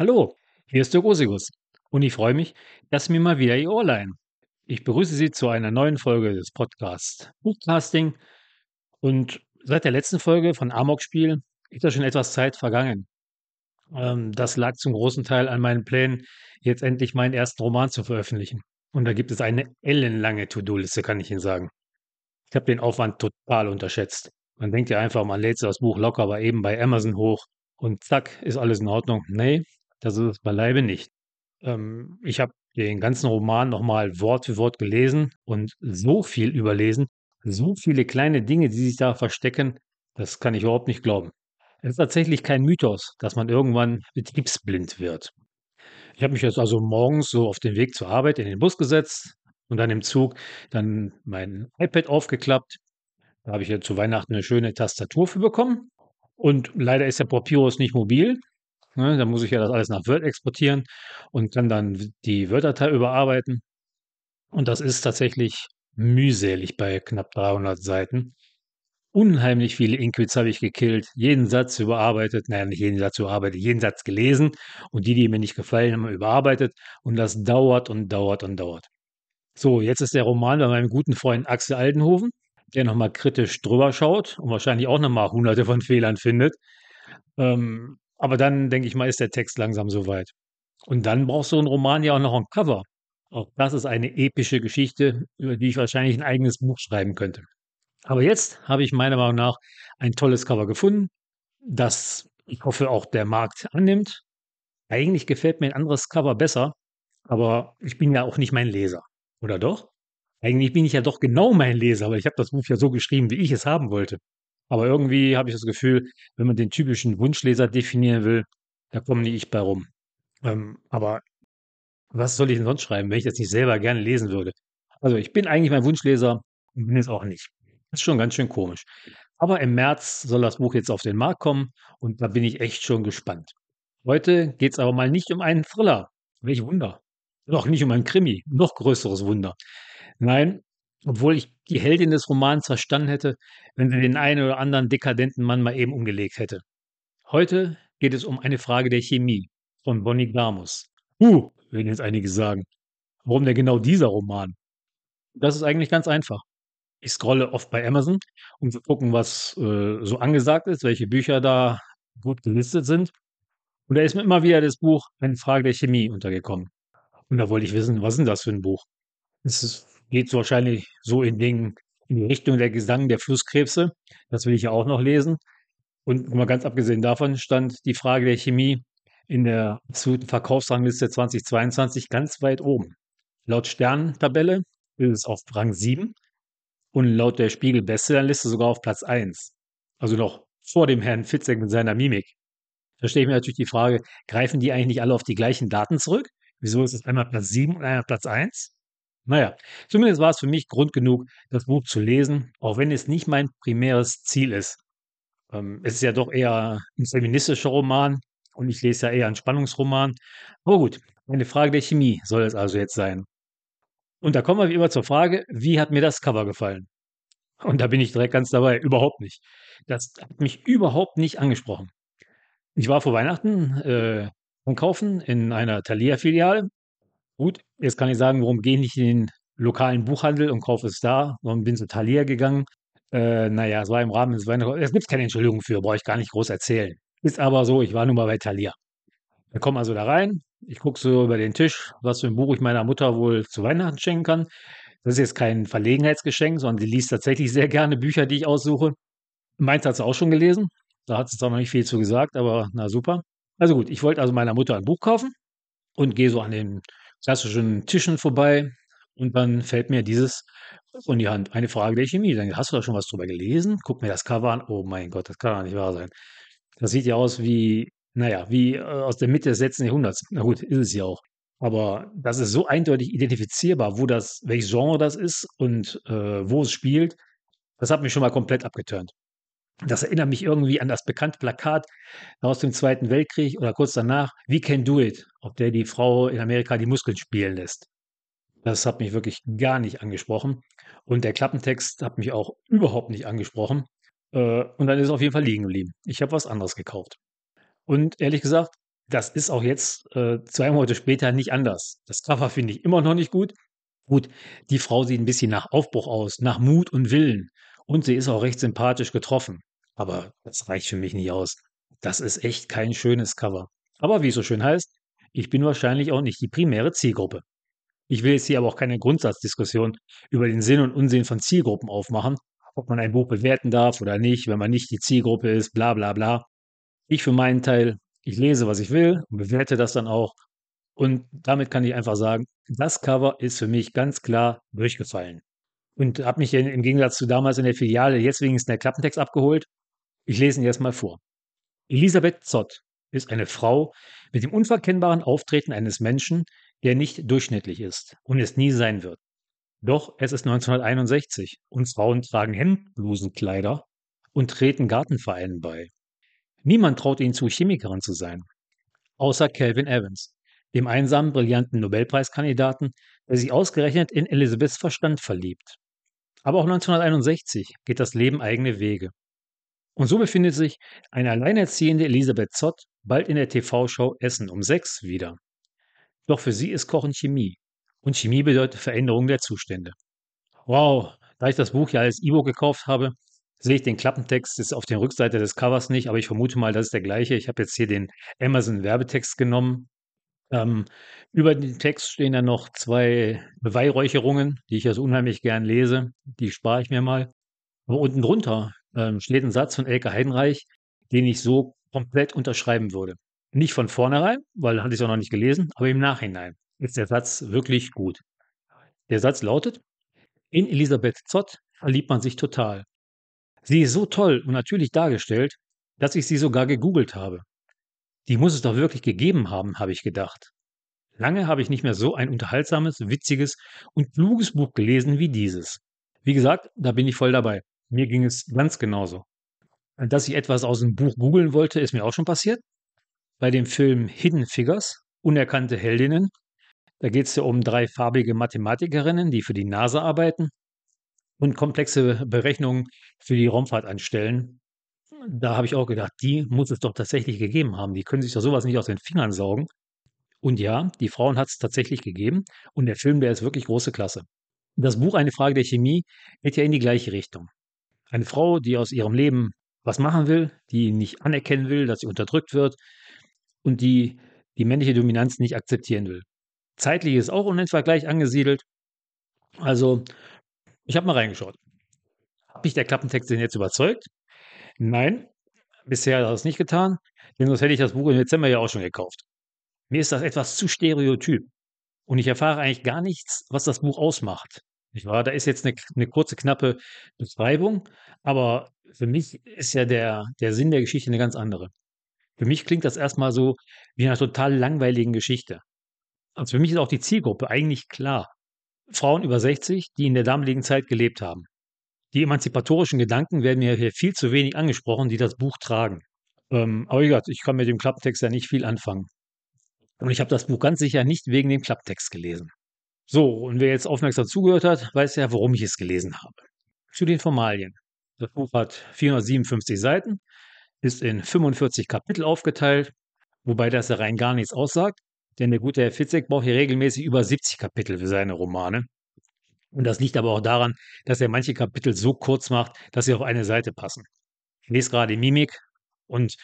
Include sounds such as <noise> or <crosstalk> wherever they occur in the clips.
Hallo, hier ist der Rosigus und ich freue mich, dass mir mal wieder Ihr Ohr leihen. Ich begrüße Sie zu einer neuen Folge des Podcasts Buchcasting und seit der letzten Folge von Amok-Spiel ist da schon etwas Zeit vergangen. Ähm, das lag zum großen Teil an meinen Plänen, jetzt endlich meinen ersten Roman zu veröffentlichen. Und da gibt es eine ellenlange To-Do-Liste, kann ich Ihnen sagen. Ich habe den Aufwand total unterschätzt. Man denkt ja einfach, man lädt das Buch locker aber eben bei Amazon hoch und zack, ist alles in Ordnung. Nee, das ist es beileibe nicht. Ähm, ich habe den ganzen Roman nochmal Wort für Wort gelesen und so viel überlesen, so viele kleine Dinge, die sich da verstecken, das kann ich überhaupt nicht glauben. Es ist tatsächlich kein Mythos, dass man irgendwann betriebsblind wird. Ich habe mich jetzt also morgens so auf den Weg zur Arbeit in den Bus gesetzt und dann im Zug dann mein iPad aufgeklappt. Da habe ich ja zu Weihnachten eine schöne Tastatur für bekommen. Und leider ist der Papyrus nicht mobil. Ne, da muss ich ja das alles nach Word exportieren und kann dann die Word-Datei überarbeiten. Und das ist tatsächlich mühselig bei knapp 300 Seiten. Unheimlich viele Inquits habe ich gekillt, jeden Satz überarbeitet, naja, nicht jeden Satz überarbeitet, jeden Satz gelesen und die, die mir nicht gefallen haben, überarbeitet. Und das dauert und dauert und dauert. So, jetzt ist der Roman bei meinem guten Freund Axel Aldenhofen, der nochmal kritisch drüber schaut und wahrscheinlich auch nochmal hunderte von Fehlern findet. Ähm, aber dann, denke ich mal, ist der Text langsam soweit. Und dann braucht so ein Roman ja auch noch ein Cover. Auch das ist eine epische Geschichte, über die ich wahrscheinlich ein eigenes Buch schreiben könnte. Aber jetzt habe ich meiner Meinung nach ein tolles Cover gefunden, das ich hoffe auch der Markt annimmt. Eigentlich gefällt mir ein anderes Cover besser, aber ich bin ja auch nicht mein Leser. Oder doch? Eigentlich bin ich ja doch genau mein Leser, weil ich habe das Buch ja so geschrieben, wie ich es haben wollte. Aber irgendwie habe ich das Gefühl, wenn man den typischen Wunschleser definieren will, da komme nicht ich bei rum. Ähm, aber was soll ich denn sonst schreiben, wenn ich das nicht selber gerne lesen würde? Also ich bin eigentlich mein Wunschleser und bin es auch nicht. Das ist schon ganz schön komisch. Aber im März soll das Buch jetzt auf den Markt kommen und da bin ich echt schon gespannt. Heute geht es aber mal nicht um einen Thriller. Welch Wunder. Noch nicht um ein Krimi. Noch größeres Wunder. Nein, obwohl ich die Heldin des Romans verstanden hätte, wenn sie den einen oder anderen dekadenten Mann mal eben umgelegt hätte. Heute geht es um eine Frage der Chemie von Bonnie Glamus. Uh, werden jetzt einige sagen. Warum denn genau dieser Roman? Das ist eigentlich ganz einfach. Ich scrolle oft bei Amazon, um zu gucken, was äh, so angesagt ist, welche Bücher da gut gelistet sind. Und da ist mir immer wieder das Buch Eine Frage der Chemie untergekommen. Und da wollte ich wissen, was ist denn das für ein Buch? Es ist geht so wahrscheinlich so in, den, in die Richtung der Gesang der Flusskrebse. Das will ich ja auch noch lesen. Und mal ganz abgesehen davon stand die Frage der Chemie in der absoluten Verkaufsrangliste 2022 ganz weit oben. Laut Sternentabelle ist es auf Rang 7 und laut der Spiegel Bestsellerliste sogar auf Platz 1. Also noch vor dem Herrn Fitzek mit seiner Mimik. Da stelle ich mir natürlich die Frage, greifen die eigentlich nicht alle auf die gleichen Daten zurück? Wieso ist es einmal Platz 7 und einmal Platz 1? Naja, zumindest war es für mich Grund genug, das Buch zu lesen, auch wenn es nicht mein primäres Ziel ist. Ähm, es ist ja doch eher ein feministischer Roman und ich lese ja eher einen Spannungsroman. Aber gut, eine Frage der Chemie soll es also jetzt sein. Und da kommen wir wie immer zur Frage, wie hat mir das Cover gefallen? Und da bin ich direkt ganz dabei, überhaupt nicht. Das hat mich überhaupt nicht angesprochen. Ich war vor Weihnachten äh, einkaufen in einer Thalia-Filiale Gut, jetzt kann ich sagen, warum gehe ich nicht in den lokalen Buchhandel und kaufe es da, sondern bin zu Thalia gegangen. Äh, naja, es war im Rahmen des Weihnachten. Es gibt keine Entschuldigung für, brauche ich gar nicht groß erzählen. Ist aber so, ich war nun mal bei Thalia. Wir kommen also da rein. Ich gucke so über den Tisch, was für ein Buch ich meiner Mutter wohl zu Weihnachten schenken kann. Das ist jetzt kein Verlegenheitsgeschenk, sondern sie liest tatsächlich sehr gerne Bücher, die ich aussuche. Meins hat sie auch schon gelesen. Da hat sie zwar noch nicht viel zu gesagt, aber na super. Also gut, ich wollte also meiner Mutter ein Buch kaufen und gehe so an den klassischen Tischen vorbei und dann fällt mir dieses in die Hand. Eine Frage der Chemie. Dann hast du da schon was drüber gelesen? Guck mir das Cover an. Oh mein Gott, das kann doch nicht wahr sein. Das sieht ja aus wie, naja, wie äh, aus der Mitte des letzten Jahrhunderts. Na gut, ist es ja auch. Aber das ist so eindeutig identifizierbar, wo das, welches Genre das ist und äh, wo es spielt. Das hat mich schon mal komplett abgeturnt. Das erinnert mich irgendwie an das bekannte Plakat aus dem Zweiten Weltkrieg oder kurz danach, We Can Do It, auf der die Frau in Amerika die Muskeln spielen lässt. Das hat mich wirklich gar nicht angesprochen. Und der Klappentext hat mich auch überhaupt nicht angesprochen. Äh, und dann ist es auf jeden Fall liegen geblieben. Ich habe was anderes gekauft. Und ehrlich gesagt, das ist auch jetzt äh, zwei Monate später nicht anders. Das Cover finde ich immer noch nicht gut. Gut, die Frau sieht ein bisschen nach Aufbruch aus, nach Mut und Willen. Und sie ist auch recht sympathisch getroffen. Aber das reicht für mich nicht aus. Das ist echt kein schönes Cover. Aber wie es so schön heißt, ich bin wahrscheinlich auch nicht die primäre Zielgruppe. Ich will jetzt hier aber auch keine Grundsatzdiskussion über den Sinn und Unsinn von Zielgruppen aufmachen, ob man ein Buch bewerten darf oder nicht, wenn man nicht die Zielgruppe ist, bla bla bla. Ich für meinen Teil, ich lese, was ich will und bewerte das dann auch. Und damit kann ich einfach sagen, das Cover ist für mich ganz klar durchgefallen. Und habe mich im Gegensatz zu damals in der Filiale jetzt wenigstens der Klappentext abgeholt. Ich lese ihn jetzt mal vor. Elisabeth Zott ist eine Frau mit dem unverkennbaren Auftreten eines Menschen, der nicht durchschnittlich ist und es nie sein wird. Doch es ist 1961 und Frauen tragen Hemdblusenkleider und treten Gartenvereinen bei. Niemand traut ihnen zu, Chemikerin zu sein. Außer Calvin Evans, dem einsamen, brillanten Nobelpreiskandidaten, der sich ausgerechnet in Elizabeths Verstand verliebt. Aber auch 1961 geht das Leben eigene Wege. Und so befindet sich eine alleinerziehende Elisabeth Zott bald in der TV-Show Essen um sechs wieder. Doch für sie ist Kochen Chemie. Und Chemie bedeutet Veränderung der Zustände. Wow, da ich das Buch ja als E-Book gekauft habe, sehe ich den Klappentext jetzt auf der Rückseite des Covers nicht, aber ich vermute mal, das ist der gleiche. Ich habe jetzt hier den Amazon-Werbetext genommen. Ähm, über den Text stehen dann noch zwei Beweihräucherungen, die ich also unheimlich gern lese. Die spare ich mir mal. Aber unten drunter ähm, steht ein Satz von Elke Heidenreich, den ich so komplett unterschreiben würde. Nicht von vornherein, weil hatte ich es auch noch nicht gelesen, aber im Nachhinein ist der Satz wirklich gut. Der Satz lautet, in Elisabeth Zott verliebt man sich total. Sie ist so toll und natürlich dargestellt, dass ich sie sogar gegoogelt habe. Die muss es doch wirklich gegeben haben, habe ich gedacht. Lange habe ich nicht mehr so ein unterhaltsames, witziges und kluges Buch gelesen wie dieses. Wie gesagt, da bin ich voll dabei. Mir ging es ganz genauso. Dass ich etwas aus dem Buch googeln wollte, ist mir auch schon passiert. Bei dem Film Hidden Figures, Unerkannte Heldinnen, da geht es ja um drei farbige Mathematikerinnen, die für die NASA arbeiten und komplexe Berechnungen für die Raumfahrt anstellen. Da habe ich auch gedacht, die muss es doch tatsächlich gegeben haben. Die können sich doch sowas nicht aus den Fingern saugen. Und ja, die Frauen hat es tatsächlich gegeben. Und der Film, der ist wirklich große Klasse. Das Buch Eine Frage der Chemie geht ja in die gleiche Richtung. Eine Frau, die aus ihrem Leben was machen will, die nicht anerkennen will, dass sie unterdrückt wird und die die männliche Dominanz nicht akzeptieren will. Zeitlich ist auch unendlich gleich angesiedelt. Also, ich habe mal reingeschaut. Hat mich der Klappentext denn jetzt überzeugt? Nein, bisher hat er es nicht getan, denn sonst hätte ich das Buch im Dezember ja auch schon gekauft. Mir ist das etwas zu stereotyp und ich erfahre eigentlich gar nichts, was das Buch ausmacht. Nicht wahr? Da ist jetzt eine, eine kurze, knappe Beschreibung, aber für mich ist ja der, der Sinn der Geschichte eine ganz andere. Für mich klingt das erstmal so wie eine total langweiligen Geschichte. Also für mich ist auch die Zielgruppe eigentlich klar. Frauen über 60, die in der damaligen Zeit gelebt haben. Die emanzipatorischen Gedanken werden mir hier viel zu wenig angesprochen, die das Buch tragen. Ähm, aber wie ich kann mit dem Klapptext ja nicht viel anfangen. Und ich habe das Buch ganz sicher nicht wegen dem Klapptext gelesen. So, und wer jetzt aufmerksam zugehört hat, weiß ja, warum ich es gelesen habe. Zu den Formalien. Das Buch hat 457 Seiten, ist in 45 Kapitel aufgeteilt, wobei das ja rein gar nichts aussagt, denn der gute Herr Fitzek braucht hier regelmäßig über 70 Kapitel für seine Romane. Und das liegt aber auch daran, dass er manche Kapitel so kurz macht, dass sie auf eine Seite passen. Ich lese gerade Mimik und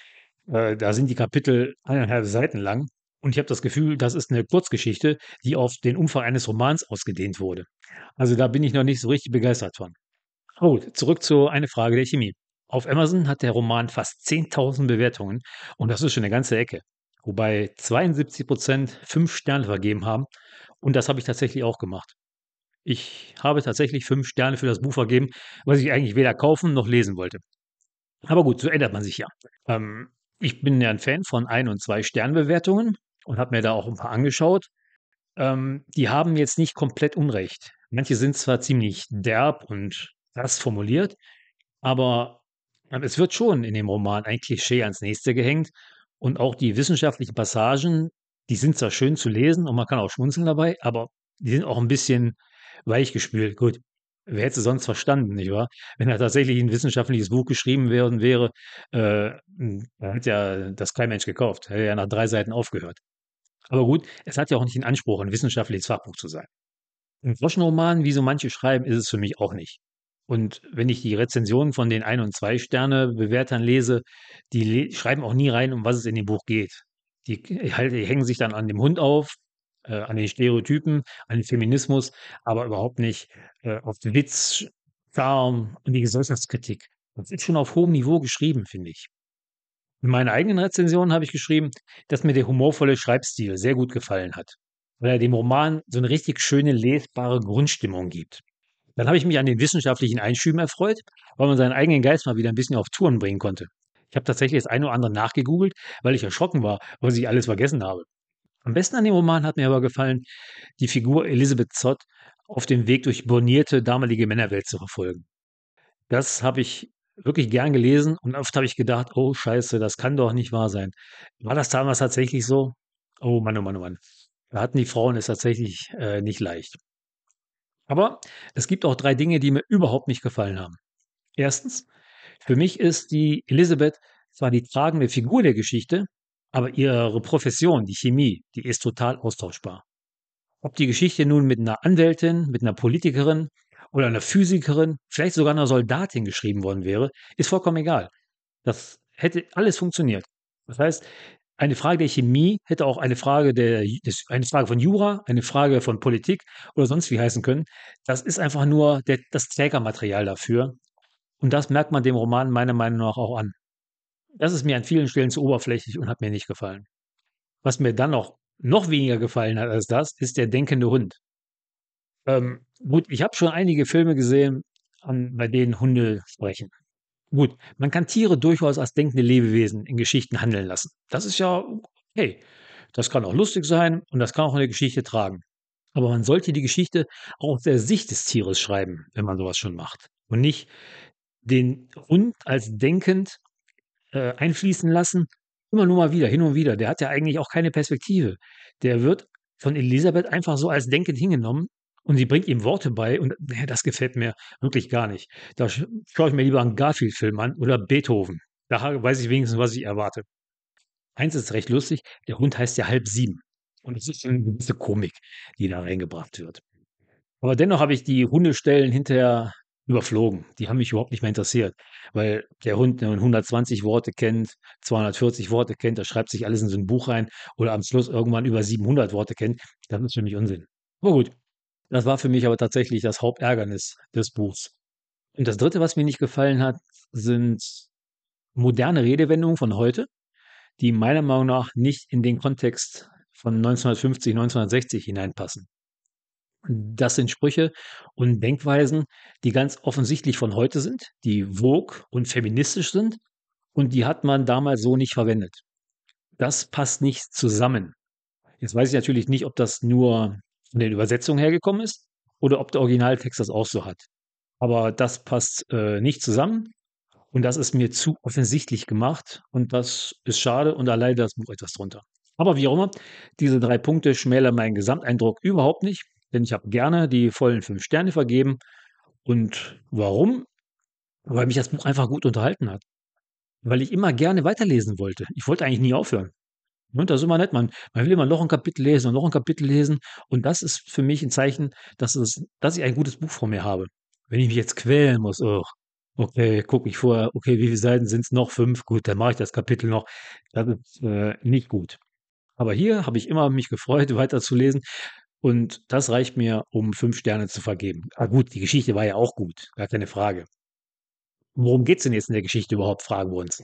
äh, da sind die Kapitel eineinhalb Seiten lang und ich habe das Gefühl, das ist eine Kurzgeschichte, die auf den Umfang eines Romans ausgedehnt wurde. Also da bin ich noch nicht so richtig begeistert von. Oh, zurück zu eine Frage der Chemie. Auf Amazon hat der Roman fast 10.000 Bewertungen und das ist schon eine ganze Ecke. Wobei 72 Prozent fünf Sterne vergeben haben und das habe ich tatsächlich auch gemacht. Ich habe tatsächlich fünf Sterne für das Buch vergeben, was ich eigentlich weder kaufen noch lesen wollte. Aber gut, so ändert man sich ja. Ähm, ich bin ja ein Fan von ein- und zwei Sternbewertungen und habe mir da auch ein paar angeschaut. Ähm, die haben jetzt nicht komplett Unrecht. Manche sind zwar ziemlich derb und das formuliert, aber ähm, es wird schon in dem Roman ein Klischee ans nächste gehängt und auch die wissenschaftlichen Passagen, die sind zwar schön zu lesen und man kann auch schmunzeln dabei, aber die sind auch ein bisschen weichgespült. Gut, wer hätte sonst verstanden, nicht wahr? Wenn da tatsächlich ein wissenschaftliches Buch geschrieben worden wäre, äh, hm, dann hätte ja das kein Mensch gekauft. Hätte ja nach drei Seiten aufgehört. Aber gut, es hat ja auch nicht den Anspruch, ein wissenschaftliches Fachbuch zu sein. Ein Groschenroman, wie so manche schreiben, ist es für mich auch nicht. Und wenn ich die Rezensionen von den Ein- und Zwei-Sterne-Bewertern lese, die le schreiben auch nie rein, um was es in dem Buch geht. Die, halt, die hängen sich dann an dem Hund auf, äh, an den Stereotypen, an den Feminismus, aber überhaupt nicht äh, auf den Witz, Charme und die Gesellschaftskritik. Das ist schon auf hohem Niveau geschrieben, finde ich. In meiner eigenen Rezension habe ich geschrieben, dass mir der humorvolle Schreibstil sehr gut gefallen hat, weil er dem Roman so eine richtig schöne, lesbare Grundstimmung gibt. Dann habe ich mich an den wissenschaftlichen Einschüben erfreut, weil man seinen eigenen Geist mal wieder ein bisschen auf Touren bringen konnte. Ich habe tatsächlich das eine oder andere nachgegoogelt, weil ich erschrocken war, was ich alles vergessen habe. Am besten an dem Roman hat mir aber gefallen, die Figur Elisabeth Zott auf dem Weg durch bornierte damalige Männerwelt zu verfolgen. Das habe ich wirklich gern gelesen und oft habe ich gedacht, oh Scheiße, das kann doch nicht wahr sein. War das damals tatsächlich so? Oh Mann, oh Mann, oh Mann. Da hatten die Frauen es tatsächlich äh, nicht leicht. Aber es gibt auch drei Dinge, die mir überhaupt nicht gefallen haben. Erstens, für mich ist die Elisabeth zwar die tragende Figur der Geschichte, aber ihre Profession, die Chemie, die ist total austauschbar. Ob die Geschichte nun mit einer Anwältin, mit einer Politikerin oder einer Physikerin, vielleicht sogar einer Soldatin geschrieben worden wäre, ist vollkommen egal. Das hätte alles funktioniert. Das heißt, eine Frage der Chemie hätte auch eine Frage der, eine Frage von Jura, eine Frage von Politik oder sonst wie heißen können. Das ist einfach nur der, das Trägermaterial dafür. Und das merkt man dem Roman meiner Meinung nach auch an. Das ist mir an vielen Stellen zu oberflächlich und hat mir nicht gefallen. Was mir dann noch, noch weniger gefallen hat als das, ist der denkende Hund. Ähm, gut, ich habe schon einige Filme gesehen, an, bei denen Hunde sprechen. Gut, man kann Tiere durchaus als denkende Lebewesen in Geschichten handeln lassen. Das ist ja okay. Das kann auch lustig sein und das kann auch eine Geschichte tragen. Aber man sollte die Geschichte auch aus der Sicht des Tieres schreiben, wenn man sowas schon macht. Und nicht den Hund als denkend äh, einfließen lassen, immer nur mal wieder, hin und wieder. Der hat ja eigentlich auch keine Perspektive. Der wird von Elisabeth einfach so als denkend hingenommen und sie bringt ihm Worte bei und das gefällt mir wirklich gar nicht. Da schaue ich mir lieber einen Garfield-Film an oder Beethoven. Da weiß ich wenigstens, was ich erwarte. Eins ist recht lustig, der Hund heißt ja halb sieben. Und es ist eine gewisse Komik, die da reingebracht wird. Aber dennoch habe ich die Hundestellen hinterher überflogen. Die haben mich überhaupt nicht mehr interessiert, weil der Hund 120 Worte kennt, 240 Worte kennt, da schreibt sich alles in so ein Buch rein oder am Schluss irgendwann über 700 Worte kennt. Das ist für mich Unsinn. Aber gut, das war für mich aber tatsächlich das Hauptärgernis des Buchs. Und das Dritte, was mir nicht gefallen hat, sind moderne Redewendungen von heute, die meiner Meinung nach nicht in den Kontext von 1950, 1960 hineinpassen. Das sind Sprüche und Denkweisen, die ganz offensichtlich von heute sind, die vogue und feministisch sind und die hat man damals so nicht verwendet. Das passt nicht zusammen. Jetzt weiß ich natürlich nicht, ob das nur von den Übersetzungen hergekommen ist oder ob der Originaltext das auch so hat. Aber das passt äh, nicht zusammen und das ist mir zu offensichtlich gemacht und das ist schade und leidet das Buch etwas drunter. Aber wie auch immer, diese drei Punkte schmälern meinen Gesamteindruck überhaupt nicht, denn ich habe gerne die vollen fünf Sterne vergeben. Und warum? Weil mich das Buch einfach gut unterhalten hat. Weil ich immer gerne weiterlesen wollte. Ich wollte eigentlich nie aufhören. Und ne, das ist immer nett. Man, man will immer noch ein Kapitel lesen und noch ein Kapitel lesen. Und das ist für mich ein Zeichen, dass, es, dass ich ein gutes Buch vor mir habe. Wenn ich mich jetzt quälen muss, oh, okay, gucke ich vorher, okay, wie viele Seiten sind es noch? Fünf, gut, dann mache ich das Kapitel noch. Das ist äh, nicht gut. Aber hier habe ich immer mich gefreut, <laughs> weiterzulesen. Und das reicht mir, um fünf Sterne zu vergeben. Ah, gut, die Geschichte war ja auch gut, gar keine Frage. Worum geht es denn jetzt in der Geschichte überhaupt, fragen wir uns.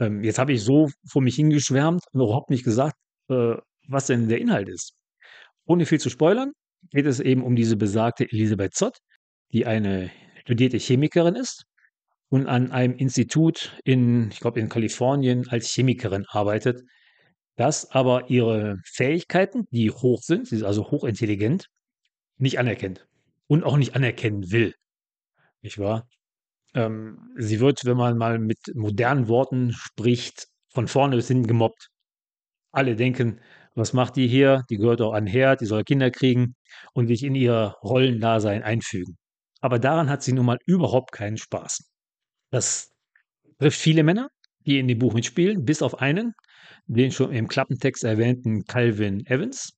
Ähm, jetzt habe ich so vor mich hingeschwärmt und überhaupt nicht gesagt, äh, was denn der Inhalt ist. Ohne viel zu spoilern, geht es eben um diese besagte Elisabeth Zott, die eine studierte Chemikerin ist und an einem Institut in, ich glaube, in Kalifornien als Chemikerin arbeitet, das aber ihre Fähigkeiten, die hoch sind, sie ist also hochintelligent, nicht anerkennt und auch nicht anerkennen will. Nicht wahr? Ähm, sie wird, wenn man mal mit modernen Worten spricht, von vorne bis hinten gemobbt. Alle denken, was macht die hier? Die gehört auch an Herd, die soll Kinder kriegen und sich in ihr Rollendasein einfügen. aber daran hat sie nun mal überhaupt keinen Spaß. Das trifft viele Männer, die in dem Buch mitspielen, bis auf einen, den schon im Klappentext erwähnten Calvin Evans,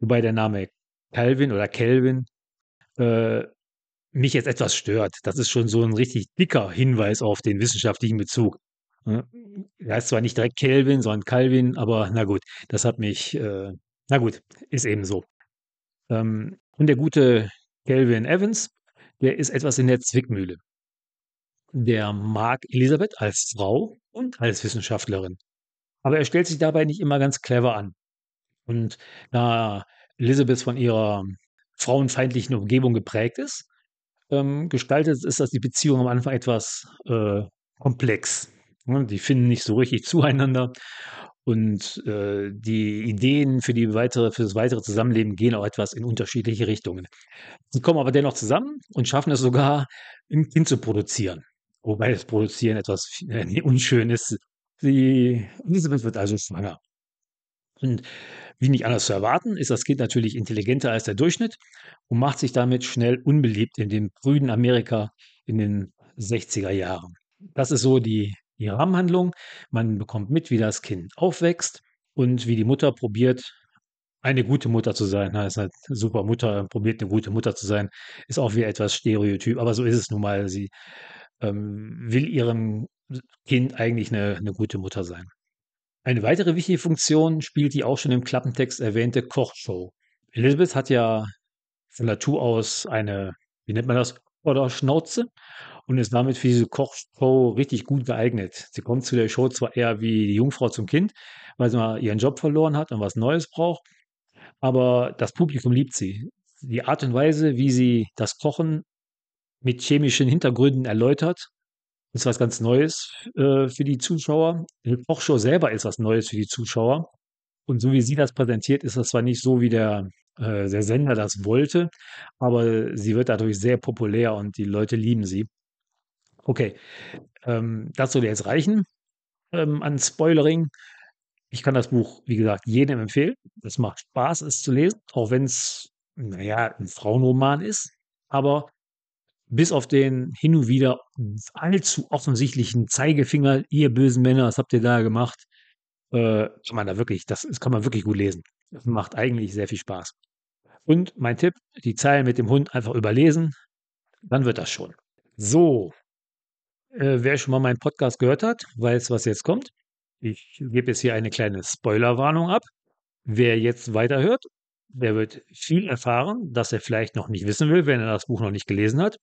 wobei der Name Calvin oder Kelvin äh, mich jetzt etwas stört. Das ist schon so ein richtig dicker Hinweis auf den wissenschaftlichen Bezug. Er heißt zwar nicht direkt Kelvin, sondern Calvin, aber na gut, das hat mich, äh, na gut, ist eben so. Ähm, und der gute Calvin Evans, der ist etwas in der Zwickmühle. Der mag Elisabeth als Frau und als Wissenschaftlerin. Aber er stellt sich dabei nicht immer ganz clever an. Und da Elisabeth von ihrer frauenfeindlichen Umgebung geprägt ist, ähm, gestaltet ist das die Beziehung am Anfang etwas äh, komplex. Ne? Die finden nicht so richtig <laughs> zueinander und äh, die Ideen für, die weitere, für das weitere Zusammenleben gehen auch etwas in unterschiedliche Richtungen. Sie kommen aber dennoch zusammen und schaffen es sogar, ein Kind zu produzieren. Wobei das Produzieren etwas äh, <laughs> unschön ist. Sie, Elisabeth wird also schwanger. Und wie nicht anders zu erwarten, ist das Kind natürlich intelligenter als der Durchschnitt und macht sich damit schnell unbeliebt in dem prüden Amerika in den 60er Jahren. Das ist so die, die Rahmenhandlung. Man bekommt mit, wie das Kind aufwächst und wie die Mutter probiert, eine gute Mutter zu sein. Heißt halt, super Mutter probiert eine gute Mutter zu sein, ist auch wieder etwas Stereotyp, aber so ist es nun mal. Sie ähm, will ihrem Kind eigentlich eine, eine gute Mutter sein. Eine weitere wichtige Funktion spielt die auch schon im Klappentext erwähnte Kochshow. Elizabeth hat ja von Natur aus eine, wie nennt man das, oder Schnauze und ist damit für diese Kochshow richtig gut geeignet. Sie kommt zu der Show zwar eher wie die Jungfrau zum Kind, weil sie mal ihren Job verloren hat und was Neues braucht, aber das Publikum liebt sie. Die Art und Weise, wie sie das Kochen mit chemischen Hintergründen erläutert, ist was ganz Neues äh, für die Zuschauer. Die Kochshow selber ist was Neues für die Zuschauer. Und so wie sie das präsentiert, ist das zwar nicht so, wie der, äh, der Sender das wollte, aber sie wird dadurch sehr populär und die Leute lieben sie. Okay, ähm, das soll jetzt reichen ähm, an Spoilering. Ich kann das Buch, wie gesagt, jedem empfehlen. Es macht Spaß, es zu lesen, auch wenn es, naja, ein Frauenroman ist. Aber bis auf den hin und wieder allzu offensichtlichen Zeigefinger, ihr bösen Männer, was habt ihr da gemacht? Äh, kann man da wirklich, das, das kann man wirklich gut lesen. Das macht eigentlich sehr viel Spaß. Und mein Tipp, die Zeilen mit dem Hund einfach überlesen, dann wird das schon. So, äh, wer schon mal meinen Podcast gehört hat, weiß, was jetzt kommt. Ich gebe jetzt hier eine kleine Spoilerwarnung ab. Wer jetzt weiterhört, der wird viel erfahren, das er vielleicht noch nicht wissen will, wenn er das Buch noch nicht gelesen hat.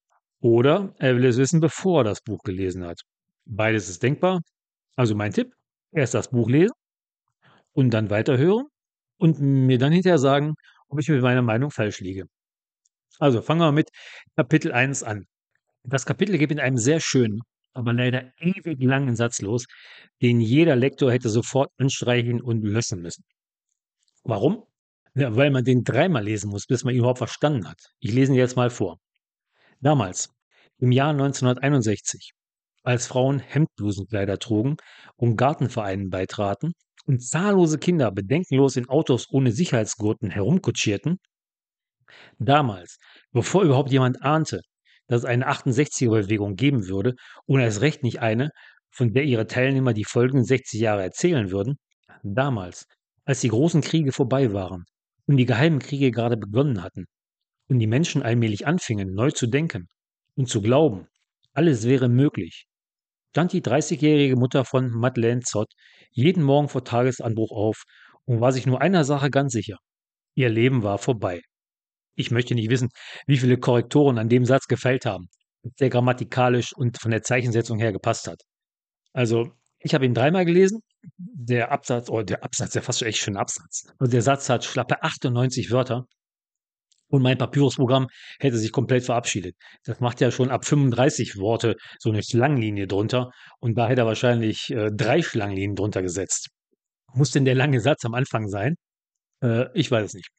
Oder er will es wissen, bevor er das Buch gelesen hat. Beides ist denkbar. Also mein Tipp, erst das Buch lesen und dann weiterhören und mir dann hinterher sagen, ob ich mit meiner Meinung falsch liege. Also fangen wir mit Kapitel 1 an. Das Kapitel geht in einem sehr schönen, aber leider ewig langen Satz los, den jeder Lektor hätte sofort anstreichen und löschen müssen. Warum? Ja, weil man den dreimal lesen muss, bis man ihn überhaupt verstanden hat. Ich lese ihn jetzt mal vor. Damals, im Jahr 1961, als Frauen Hemdblusenkleider trugen und Gartenvereinen beitraten und zahllose Kinder bedenkenlos in Autos ohne Sicherheitsgurten herumkutschierten, damals, bevor überhaupt jemand ahnte, dass es eine 68er-Bewegung geben würde und erst recht nicht eine, von der ihre Teilnehmer die folgenden 60 Jahre erzählen würden, damals, als die großen Kriege vorbei waren und die geheimen Kriege gerade begonnen hatten, und die Menschen allmählich anfingen, neu zu denken und zu glauben, alles wäre möglich, stand die 30-jährige Mutter von Madeleine Zott jeden Morgen vor Tagesanbruch auf und war sich nur einer Sache ganz sicher. Ihr Leben war vorbei. Ich möchte nicht wissen, wie viele Korrektoren an dem Satz gefällt haben, der grammatikalisch und von der Zeichensetzung her gepasst hat. Also, ich habe ihn dreimal gelesen. Der Absatz, oh, der Absatz, der fast schon echt schön Absatz. Also der Satz hat schlappe 98 Wörter und mein Papyrus-Programm hätte sich komplett verabschiedet. Das macht ja schon ab 35 Worte so eine Schlangenlinie drunter und da hätte er wahrscheinlich äh, drei Schlangenlinien drunter gesetzt. Muss denn der lange Satz am Anfang sein? Äh, ich weiß es nicht.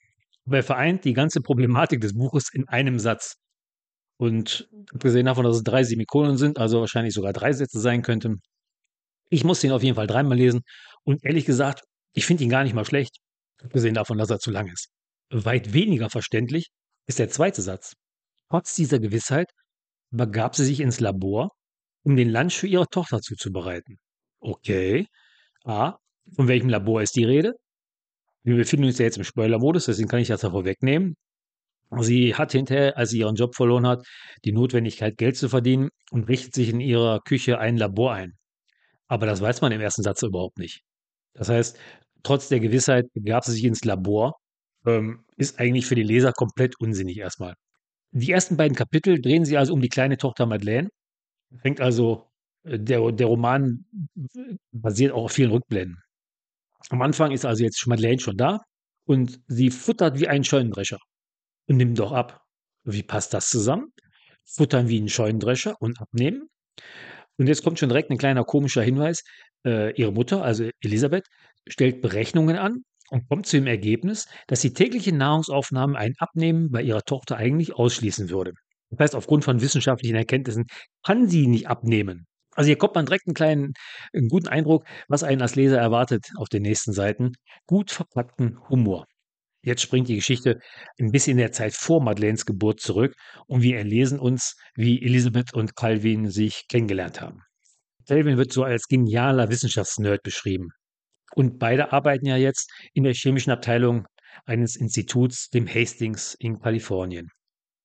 Aber er vereint die ganze Problematik des Buches in einem Satz. Und abgesehen davon, dass es drei Semikolen sind, also wahrscheinlich sogar drei Sätze sein könnten, ich muss ihn auf jeden Fall dreimal lesen. Und ehrlich gesagt, ich finde ihn gar nicht mal schlecht, abgesehen davon, dass er zu lang ist. Weit weniger verständlich ist der zweite Satz. Trotz dieser Gewissheit begab sie sich ins Labor, um den Lunch für ihre Tochter zuzubereiten. Okay. A. Von welchem Labor ist die Rede? Wir befinden uns ja jetzt im Spoiler-Modus, deswegen kann ich das ja vorwegnehmen. Sie hat hinterher, als sie ihren Job verloren hat, die Notwendigkeit, Geld zu verdienen und richtet sich in ihrer Küche ein Labor ein. Aber das weiß man im ersten Satz überhaupt nicht. Das heißt, trotz der Gewissheit begab sie sich ins Labor, ähm, ist eigentlich für die Leser komplett unsinnig erstmal. Die ersten beiden Kapitel drehen sich also um die kleine Tochter Madeleine. Fängt also, äh, der, der Roman basiert auch auf vielen Rückblenden. Am Anfang ist also jetzt Madeleine schon da und sie futtert wie ein Scheunendrescher und nimmt doch ab. Wie passt das zusammen? Futtern wie ein Scheunendrescher und abnehmen? Und jetzt kommt schon direkt ein kleiner komischer Hinweis. Äh, ihre Mutter, also Elisabeth, stellt Berechnungen an und kommt zu dem Ergebnis, dass die tägliche Nahrungsaufnahme ein Abnehmen bei ihrer Tochter eigentlich ausschließen würde. Das heißt, aufgrund von wissenschaftlichen Erkenntnissen kann sie nicht abnehmen. Also hier kommt man direkt einen kleinen, einen guten Eindruck, was einen als Leser erwartet auf den nächsten Seiten. Gut verpackten Humor. Jetzt springt die Geschichte ein bisschen in der Zeit vor Madeleines Geburt zurück und wir erlesen uns, wie Elisabeth und Calvin sich kennengelernt haben. Calvin wird so als genialer Wissenschaftsnerd beschrieben. Und beide arbeiten ja jetzt in der chemischen Abteilung eines Instituts, dem Hastings in Kalifornien.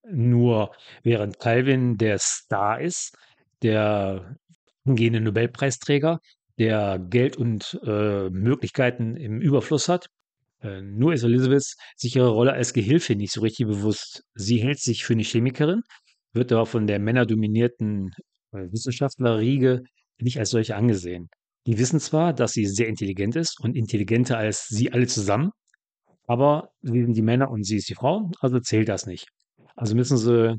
Nur während Calvin der Star ist, der angehende Nobelpreisträger, der Geld und äh, Möglichkeiten im Überfluss hat, äh, nur ist Elizabeth sich ihrer Rolle als Gehilfin nicht so richtig bewusst. Sie hält sich für eine Chemikerin, wird aber von der männerdominierten äh, Wissenschaftlerriege nicht als solche angesehen. Die wissen zwar, dass sie sehr intelligent ist und intelligenter als sie alle zusammen, aber sie sind die Männer und sie ist die Frau, also zählt das nicht. Also müssen sie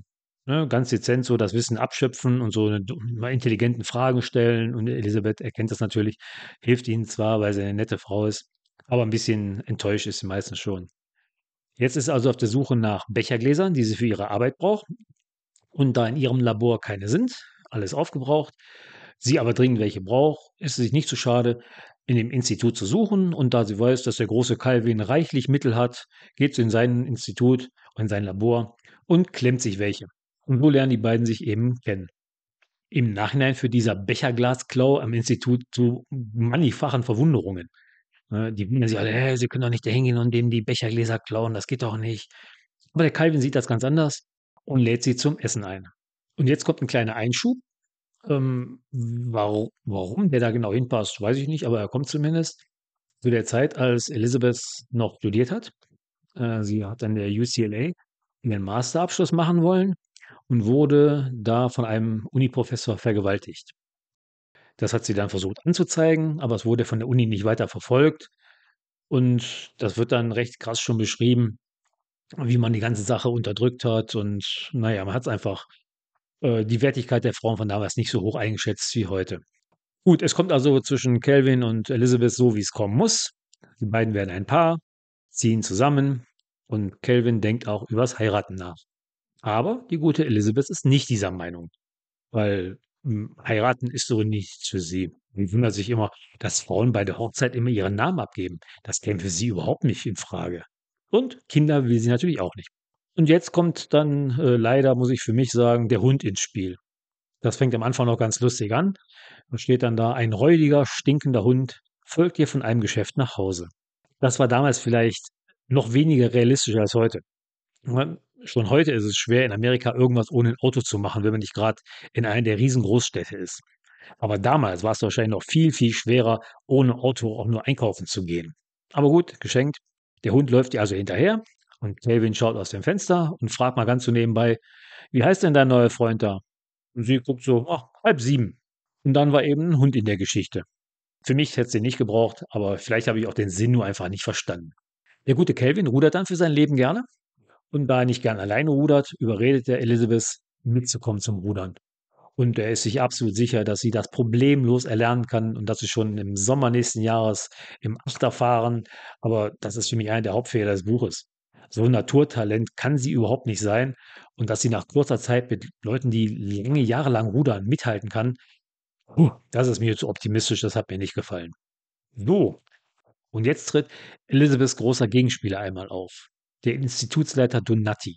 ne, ganz dezent so das Wissen abschöpfen und so mal intelligenten Fragen stellen. Und Elisabeth erkennt das natürlich, hilft ihnen zwar, weil sie eine nette Frau ist, aber ein bisschen enttäuscht ist sie meistens schon. Jetzt ist sie also auf der Suche nach Bechergläsern, die sie für ihre Arbeit braucht. Und da in ihrem Labor keine sind, alles aufgebraucht, sie aber dringend welche braucht, ist es sich nicht zu schade, in dem Institut zu suchen. Und da sie weiß, dass der große Calvin reichlich Mittel hat, geht sie in sein Institut in sein Labor und klemmt sich welche. Und so lernen die beiden sich eben kennen. Im Nachhinein für dieser Becherglasklau am Institut zu mannigfachen Verwunderungen. Ne, die wundern sich alle, hey, sie können doch nicht da hingehen und dem die Bechergläser klauen, das geht doch nicht. Aber der Calvin sieht das ganz anders und lädt sie zum Essen ein. Und jetzt kommt ein kleiner Einschub. Ähm, warum, warum der da genau hinpasst, weiß ich nicht, aber er kommt zumindest zu der Zeit, als Elizabeth noch studiert hat. Äh, sie hat an der UCLA ihren Masterabschluss machen wollen und wurde da von einem Uniprofessor vergewaltigt. Das hat sie dann versucht anzuzeigen, aber es wurde von der Uni nicht weiter verfolgt. Und das wird dann recht krass schon beschrieben, wie man die ganze Sache unterdrückt hat. Und naja, man hat es einfach äh, die Wertigkeit der Frauen von damals nicht so hoch eingeschätzt wie heute. Gut, es kommt also zwischen Calvin und Elizabeth so, wie es kommen muss. Die beiden werden ein Paar, ziehen zusammen und Calvin denkt auch übers Heiraten nach. Aber die gute Elizabeth ist nicht dieser Meinung, weil hm, heiraten ist so nichts für sie. Sie wundert sich immer, dass Frauen bei der Hochzeit immer ihren Namen abgeben. Das käme für sie überhaupt nicht in Frage. Und Kinder will sie natürlich auch nicht. Und jetzt kommt dann äh, leider, muss ich für mich sagen, der Hund ins Spiel. Das fängt am Anfang noch ganz lustig an. Da steht dann da, ein räudiger, stinkender Hund folgt dir von einem Geschäft nach Hause. Das war damals vielleicht noch weniger realistisch als heute. Schon heute ist es schwer, in Amerika irgendwas ohne ein Auto zu machen, wenn man nicht gerade in einer der riesengroßstädte ist. Aber damals war es wahrscheinlich noch viel, viel schwerer, ohne Auto auch nur einkaufen zu gehen. Aber gut, geschenkt. Der Hund läuft ihr also hinterher und Calvin schaut aus dem Fenster und fragt mal ganz so nebenbei, wie heißt denn dein neuer Freund da? Und sie guckt so, ach, halb sieben. Und dann war eben ein Hund in der Geschichte. Für mich hätte sie nicht gebraucht, aber vielleicht habe ich auch den Sinn nur einfach nicht verstanden. Der gute Calvin rudert dann für sein Leben gerne und da er nicht gern alleine rudert, überredet er Elizabeth, mitzukommen zum Rudern. Und er ist sich absolut sicher, dass sie das problemlos erlernen kann und dass sie schon im Sommer nächsten Jahres im Achter fahren. Aber das ist für mich einer der Hauptfehler des Buches. So ein Naturtalent kann sie überhaupt nicht sein. Und dass sie nach kurzer Zeit mit Leuten, die lange Jahre lang rudern, mithalten kann, das ist mir zu optimistisch, das hat mir nicht gefallen. So, und jetzt tritt Elizabeths großer Gegenspieler einmal auf, der Institutsleiter Donati.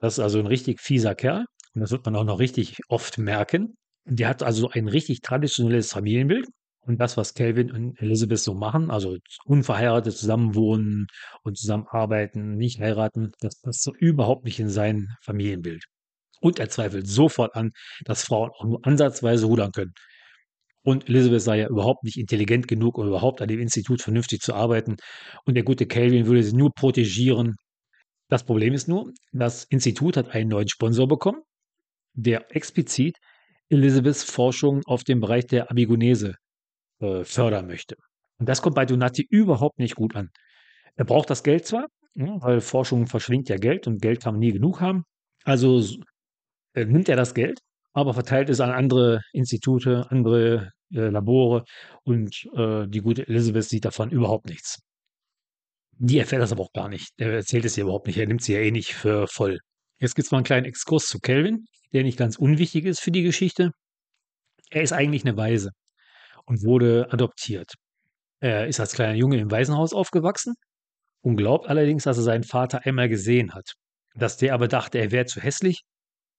Das ist also ein richtig fieser Kerl und das wird man auch noch richtig oft merken. Der hat also ein richtig traditionelles Familienbild und das, was Calvin und Elizabeth so machen, also unverheiratet zusammenwohnen und zusammenarbeiten, nicht heiraten, das passt so überhaupt nicht in sein Familienbild. Und er zweifelt sofort an, dass Frauen auch nur ansatzweise rudern können. Und Elizabeth sei ja überhaupt nicht intelligent genug, um überhaupt an dem Institut vernünftig zu arbeiten. Und der gute Calvin würde sie nur protegieren. Das Problem ist nur, das Institut hat einen neuen Sponsor bekommen, der explizit Elizabeths Forschung auf dem Bereich der Abigonese äh, fördern möchte. Und das kommt bei Donati überhaupt nicht gut an. Er braucht das Geld zwar, ja, weil Forschung verschlingt ja Geld und Geld kann man nie genug haben. Also äh, nimmt er das Geld, aber verteilt es an andere Institute, andere äh, Labore und äh, die gute Elizabeth sieht davon überhaupt nichts. Die erfährt das aber auch gar nicht. Er erzählt es ihr überhaupt nicht. Er nimmt sie ja eh nicht für voll. Jetzt gibt es mal einen kleinen Exkurs zu Kelvin, der nicht ganz unwichtig ist für die Geschichte. Er ist eigentlich eine Weise und wurde adoptiert. Er ist als kleiner Junge im Waisenhaus aufgewachsen und glaubt allerdings, dass er seinen Vater einmal gesehen hat. Dass der aber dachte, er wäre zu hässlich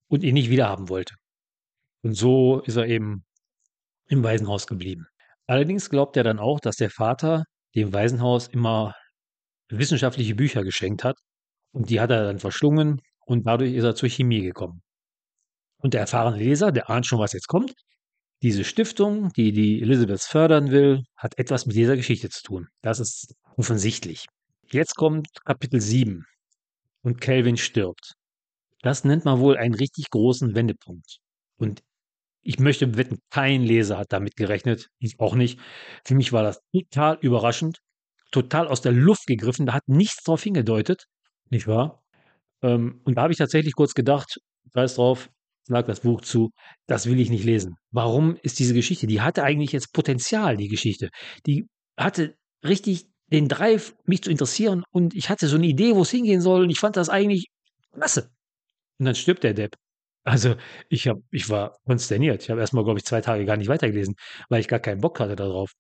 und ihn nicht wiederhaben wollte. Und so ist er eben im Waisenhaus geblieben. Allerdings glaubt er dann auch, dass der Vater dem Waisenhaus immer wissenschaftliche Bücher geschenkt hat. Und die hat er dann verschlungen und dadurch ist er zur Chemie gekommen. Und der erfahrene Leser, der ahnt schon, was jetzt kommt. Diese Stiftung, die die Elizabeth fördern will, hat etwas mit dieser Geschichte zu tun. Das ist offensichtlich. Jetzt kommt Kapitel 7 und Calvin stirbt. Das nennt man wohl einen richtig großen Wendepunkt. Und ich möchte wetten, kein Leser hat damit gerechnet. Ich auch nicht. Für mich war das total überraschend, total aus der Luft gegriffen. Da hat nichts drauf hingedeutet, nicht wahr? Ähm, und da habe ich tatsächlich kurz gedacht, weiß drauf, lag das Buch zu, das will ich nicht lesen. Warum ist diese Geschichte? Die hatte eigentlich jetzt Potenzial, die Geschichte. Die hatte richtig den Drive, mich zu interessieren und ich hatte so eine Idee, wo es hingehen soll und ich fand das eigentlich klasse. Und dann stirbt der Depp. Also ich habe, ich war konsterniert. Ich habe erstmal, glaube ich, zwei Tage gar nicht weitergelesen, weil ich gar keinen Bock hatte darauf.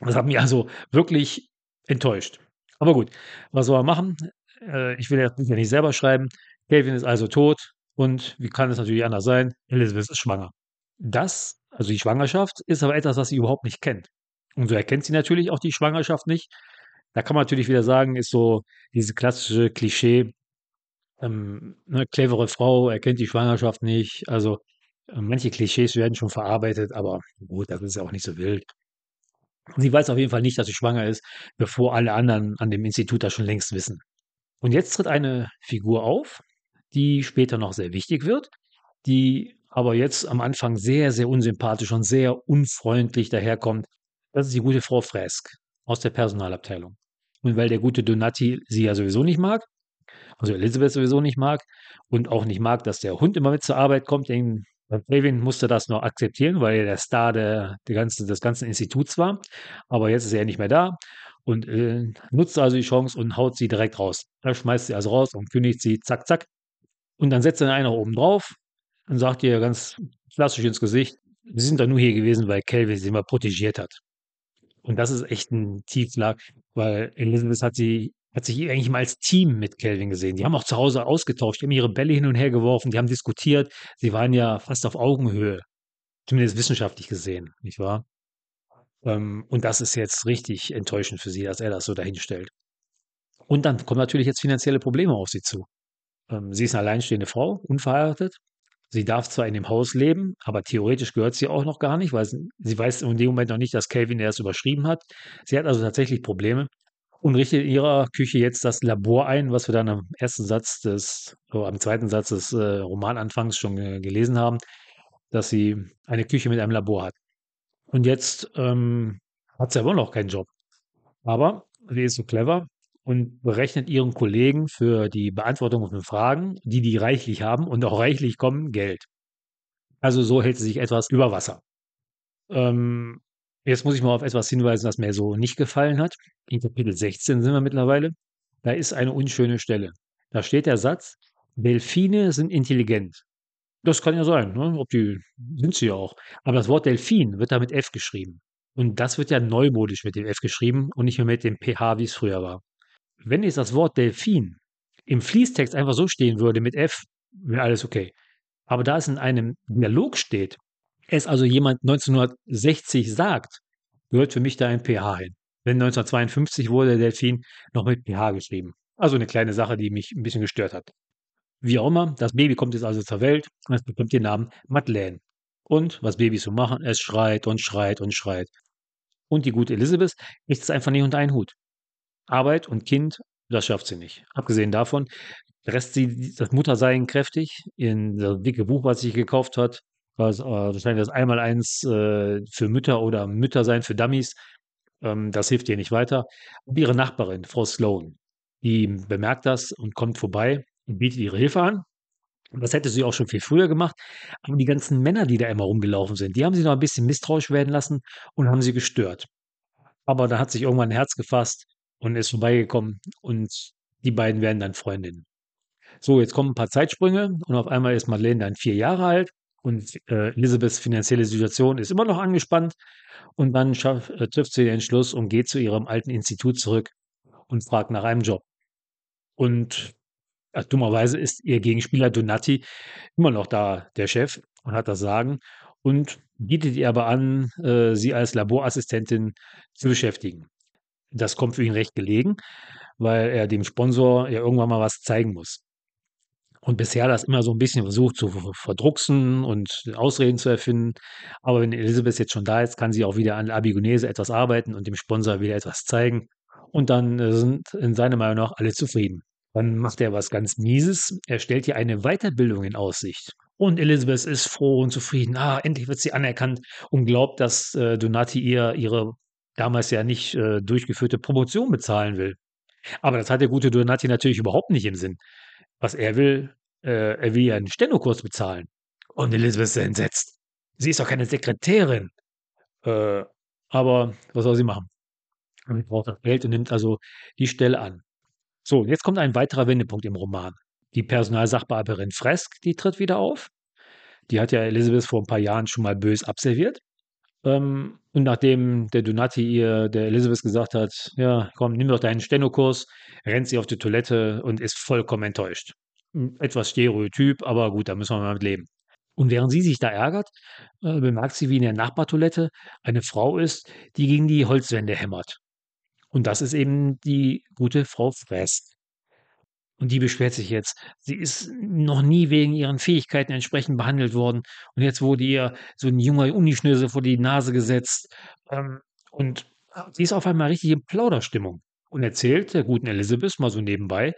Das hat mich also wirklich enttäuscht. Aber gut, was soll man machen? Äh, ich will ja nicht selber schreiben. Calvin ist also tot und wie kann es natürlich anders sein? Elizabeth ist schwanger. Das, also die Schwangerschaft, ist aber etwas, was sie überhaupt nicht kennt. Und so erkennt sie natürlich auch die Schwangerschaft nicht. Da kann man natürlich wieder sagen, ist so diese klassische Klischee, ähm, ne, clevere Frau erkennt die Schwangerschaft nicht. Also äh, manche Klischees werden schon verarbeitet, aber gut, das ist ja auch nicht so wild. Sie weiß auf jeden Fall nicht, dass sie schwanger ist, bevor alle anderen an dem Institut das schon längst wissen. Und jetzt tritt eine Figur auf, die später noch sehr wichtig wird, die aber jetzt am Anfang sehr, sehr unsympathisch und sehr unfreundlich daherkommt. Das ist die gute Frau Fresk aus der Personalabteilung. Und weil der gute Donati sie ja sowieso nicht mag, also Elisabeth sowieso nicht mag und auch nicht mag, dass der Hund immer mit zur Arbeit kommt. Den, Kevin musste das noch akzeptieren, weil er der Star der, der ganzen, des ganzen Instituts war. Aber jetzt ist er nicht mehr da und äh, nutzt also die Chance und haut sie direkt raus. Er schmeißt sie also raus und kündigt sie, zack, zack. Und dann setzt er einer oben drauf und sagt ihr ganz klassisch ins Gesicht, sie sind da nur hier gewesen, weil Kelvin sie mal protegiert hat. Und das ist echt ein Tiefschlag, weil Elizabeth hat sie hat sich eigentlich mal als Team mit Kelvin gesehen. Die haben auch zu Hause ausgetauscht, die haben ihre Bälle hin und her geworfen, die haben diskutiert. Sie waren ja fast auf Augenhöhe, zumindest wissenschaftlich gesehen, nicht wahr? Ähm, und das ist jetzt richtig enttäuschend für sie, dass er das so dahinstellt. Und dann kommen natürlich jetzt finanzielle Probleme auf sie zu. Ähm, sie ist eine alleinstehende Frau, unverheiratet. Sie darf zwar in dem Haus leben, aber theoretisch gehört sie auch noch gar nicht, weil sie, sie weiß in dem Moment noch nicht, dass Kelvin das überschrieben hat. Sie hat also tatsächlich Probleme und richtet in ihrer Küche jetzt das Labor ein, was wir dann am ersten Satz des, oder am zweiten Satz des äh, Romananfangs schon äh, gelesen haben, dass sie eine Küche mit einem Labor hat. Und jetzt ähm, hat sie aber noch keinen Job. Aber sie ist so clever und berechnet ihren Kollegen für die Beantwortung von Fragen, die die reichlich haben und auch reichlich kommen, Geld. Also so hält sie sich etwas über Wasser. Ähm, Jetzt muss ich mal auf etwas hinweisen, das mir so nicht gefallen hat. In Kapitel 16 sind wir mittlerweile. Da ist eine unschöne Stelle. Da steht der Satz, Delfine sind intelligent. Das kann ja sein, ne? ob die sind sie ja auch. Aber das Wort Delfin wird da mit F geschrieben. Und das wird ja neumodisch mit dem F geschrieben und nicht mehr mit dem PH, wie es früher war. Wenn jetzt das Wort Delfin im Fließtext einfach so stehen würde mit F, wäre alles okay. Aber da es in einem Dialog steht, es also jemand 1960 sagt, gehört für mich da ein PH hin. Wenn 1952 wurde der Delfin noch mit PH geschrieben. Also eine kleine Sache, die mich ein bisschen gestört hat. Wie auch immer, das Baby kommt jetzt also zur Welt und es bekommt den Namen Madeleine. Und was Babys so machen, es schreit und schreit und schreit. Und die gute Elizabeth kriegt es einfach nicht unter einen Hut. Arbeit und Kind, das schafft sie nicht. Abgesehen davon presst sie das Muttersein kräftig in das dicke Buch, was sie gekauft hat. Was, äh, wahrscheinlich das Einmaleins äh, für Mütter oder Müttersein für Dummies. Ähm, das hilft ihr nicht weiter. Und ihre Nachbarin, Frau Sloan, die bemerkt das und kommt vorbei und bietet ihre Hilfe an. Das hätte sie auch schon viel früher gemacht. Aber die ganzen Männer, die da immer rumgelaufen sind, die haben sie noch ein bisschen misstrauisch werden lassen und haben sie gestört. Aber da hat sich irgendwann ein Herz gefasst und ist vorbeigekommen und die beiden werden dann Freundinnen. So, jetzt kommen ein paar Zeitsprünge und auf einmal ist Madeleine dann vier Jahre alt und äh, Elisabeths finanzielle Situation ist immer noch angespannt und dann schaff, äh, trifft sie den Entschluss und geht zu ihrem alten Institut zurück und fragt nach einem Job. Und äh, dummerweise ist ihr Gegenspieler Donati immer noch da, der Chef, und hat das Sagen und bietet ihr aber an, äh, sie als Laborassistentin zu beschäftigen. Das kommt für ihn recht gelegen, weil er dem Sponsor ja irgendwann mal was zeigen muss. Und bisher das immer so ein bisschen versucht zu verdrucksen und Ausreden zu erfinden. Aber wenn Elisabeth jetzt schon da ist, kann sie auch wieder an Abigonese etwas arbeiten und dem Sponsor wieder etwas zeigen. Und dann äh, sind in seiner Meinung nach alle zufrieden. Dann macht er was ganz Mieses. Er stellt ihr eine Weiterbildung in Aussicht. Und Elizabeth ist froh und zufrieden. Ah, endlich wird sie anerkannt und glaubt, dass äh, Donati ihr ihre damals ja nicht äh, durchgeführte Promotion bezahlen will. Aber das hat der gute Donati natürlich überhaupt nicht im Sinn. Was er will, äh, er will ja einen Stenokurs bezahlen. Und Elizabeth ist entsetzt. Sie ist doch keine Sekretärin. Äh, aber was soll sie machen? Sie braucht das Geld und nimmt also die Stelle an. So, jetzt kommt ein weiterer Wendepunkt im Roman. Die Personalsachbearbeiterin Fresk, die tritt wieder auf. Die hat ja Elizabeth vor ein paar Jahren schon mal bös abserviert. Ähm, und nachdem der Donati ihr, der Elizabeth gesagt hat, ja, komm, nimm doch deinen Stenokurs, rennt sie auf die Toilette und ist vollkommen enttäuscht. Hm, etwas Stereotyp, aber gut, da müssen wir mal mit leben. Und während sie sich da ärgert, äh, bemerkt sie, wie in der Nachbartoilette eine Frau ist, die gegen die Holzwände hämmert. Und das ist eben die gute Frau Frest. Und die beschwert sich jetzt. Sie ist noch nie wegen ihren Fähigkeiten entsprechend behandelt worden. Und jetzt wurde ihr so ein junger Unischnösel vor die Nase gesetzt. Ähm, und sie ist auf einmal richtig in Plauderstimmung und erzählt der guten Elizabeth mal so nebenbei,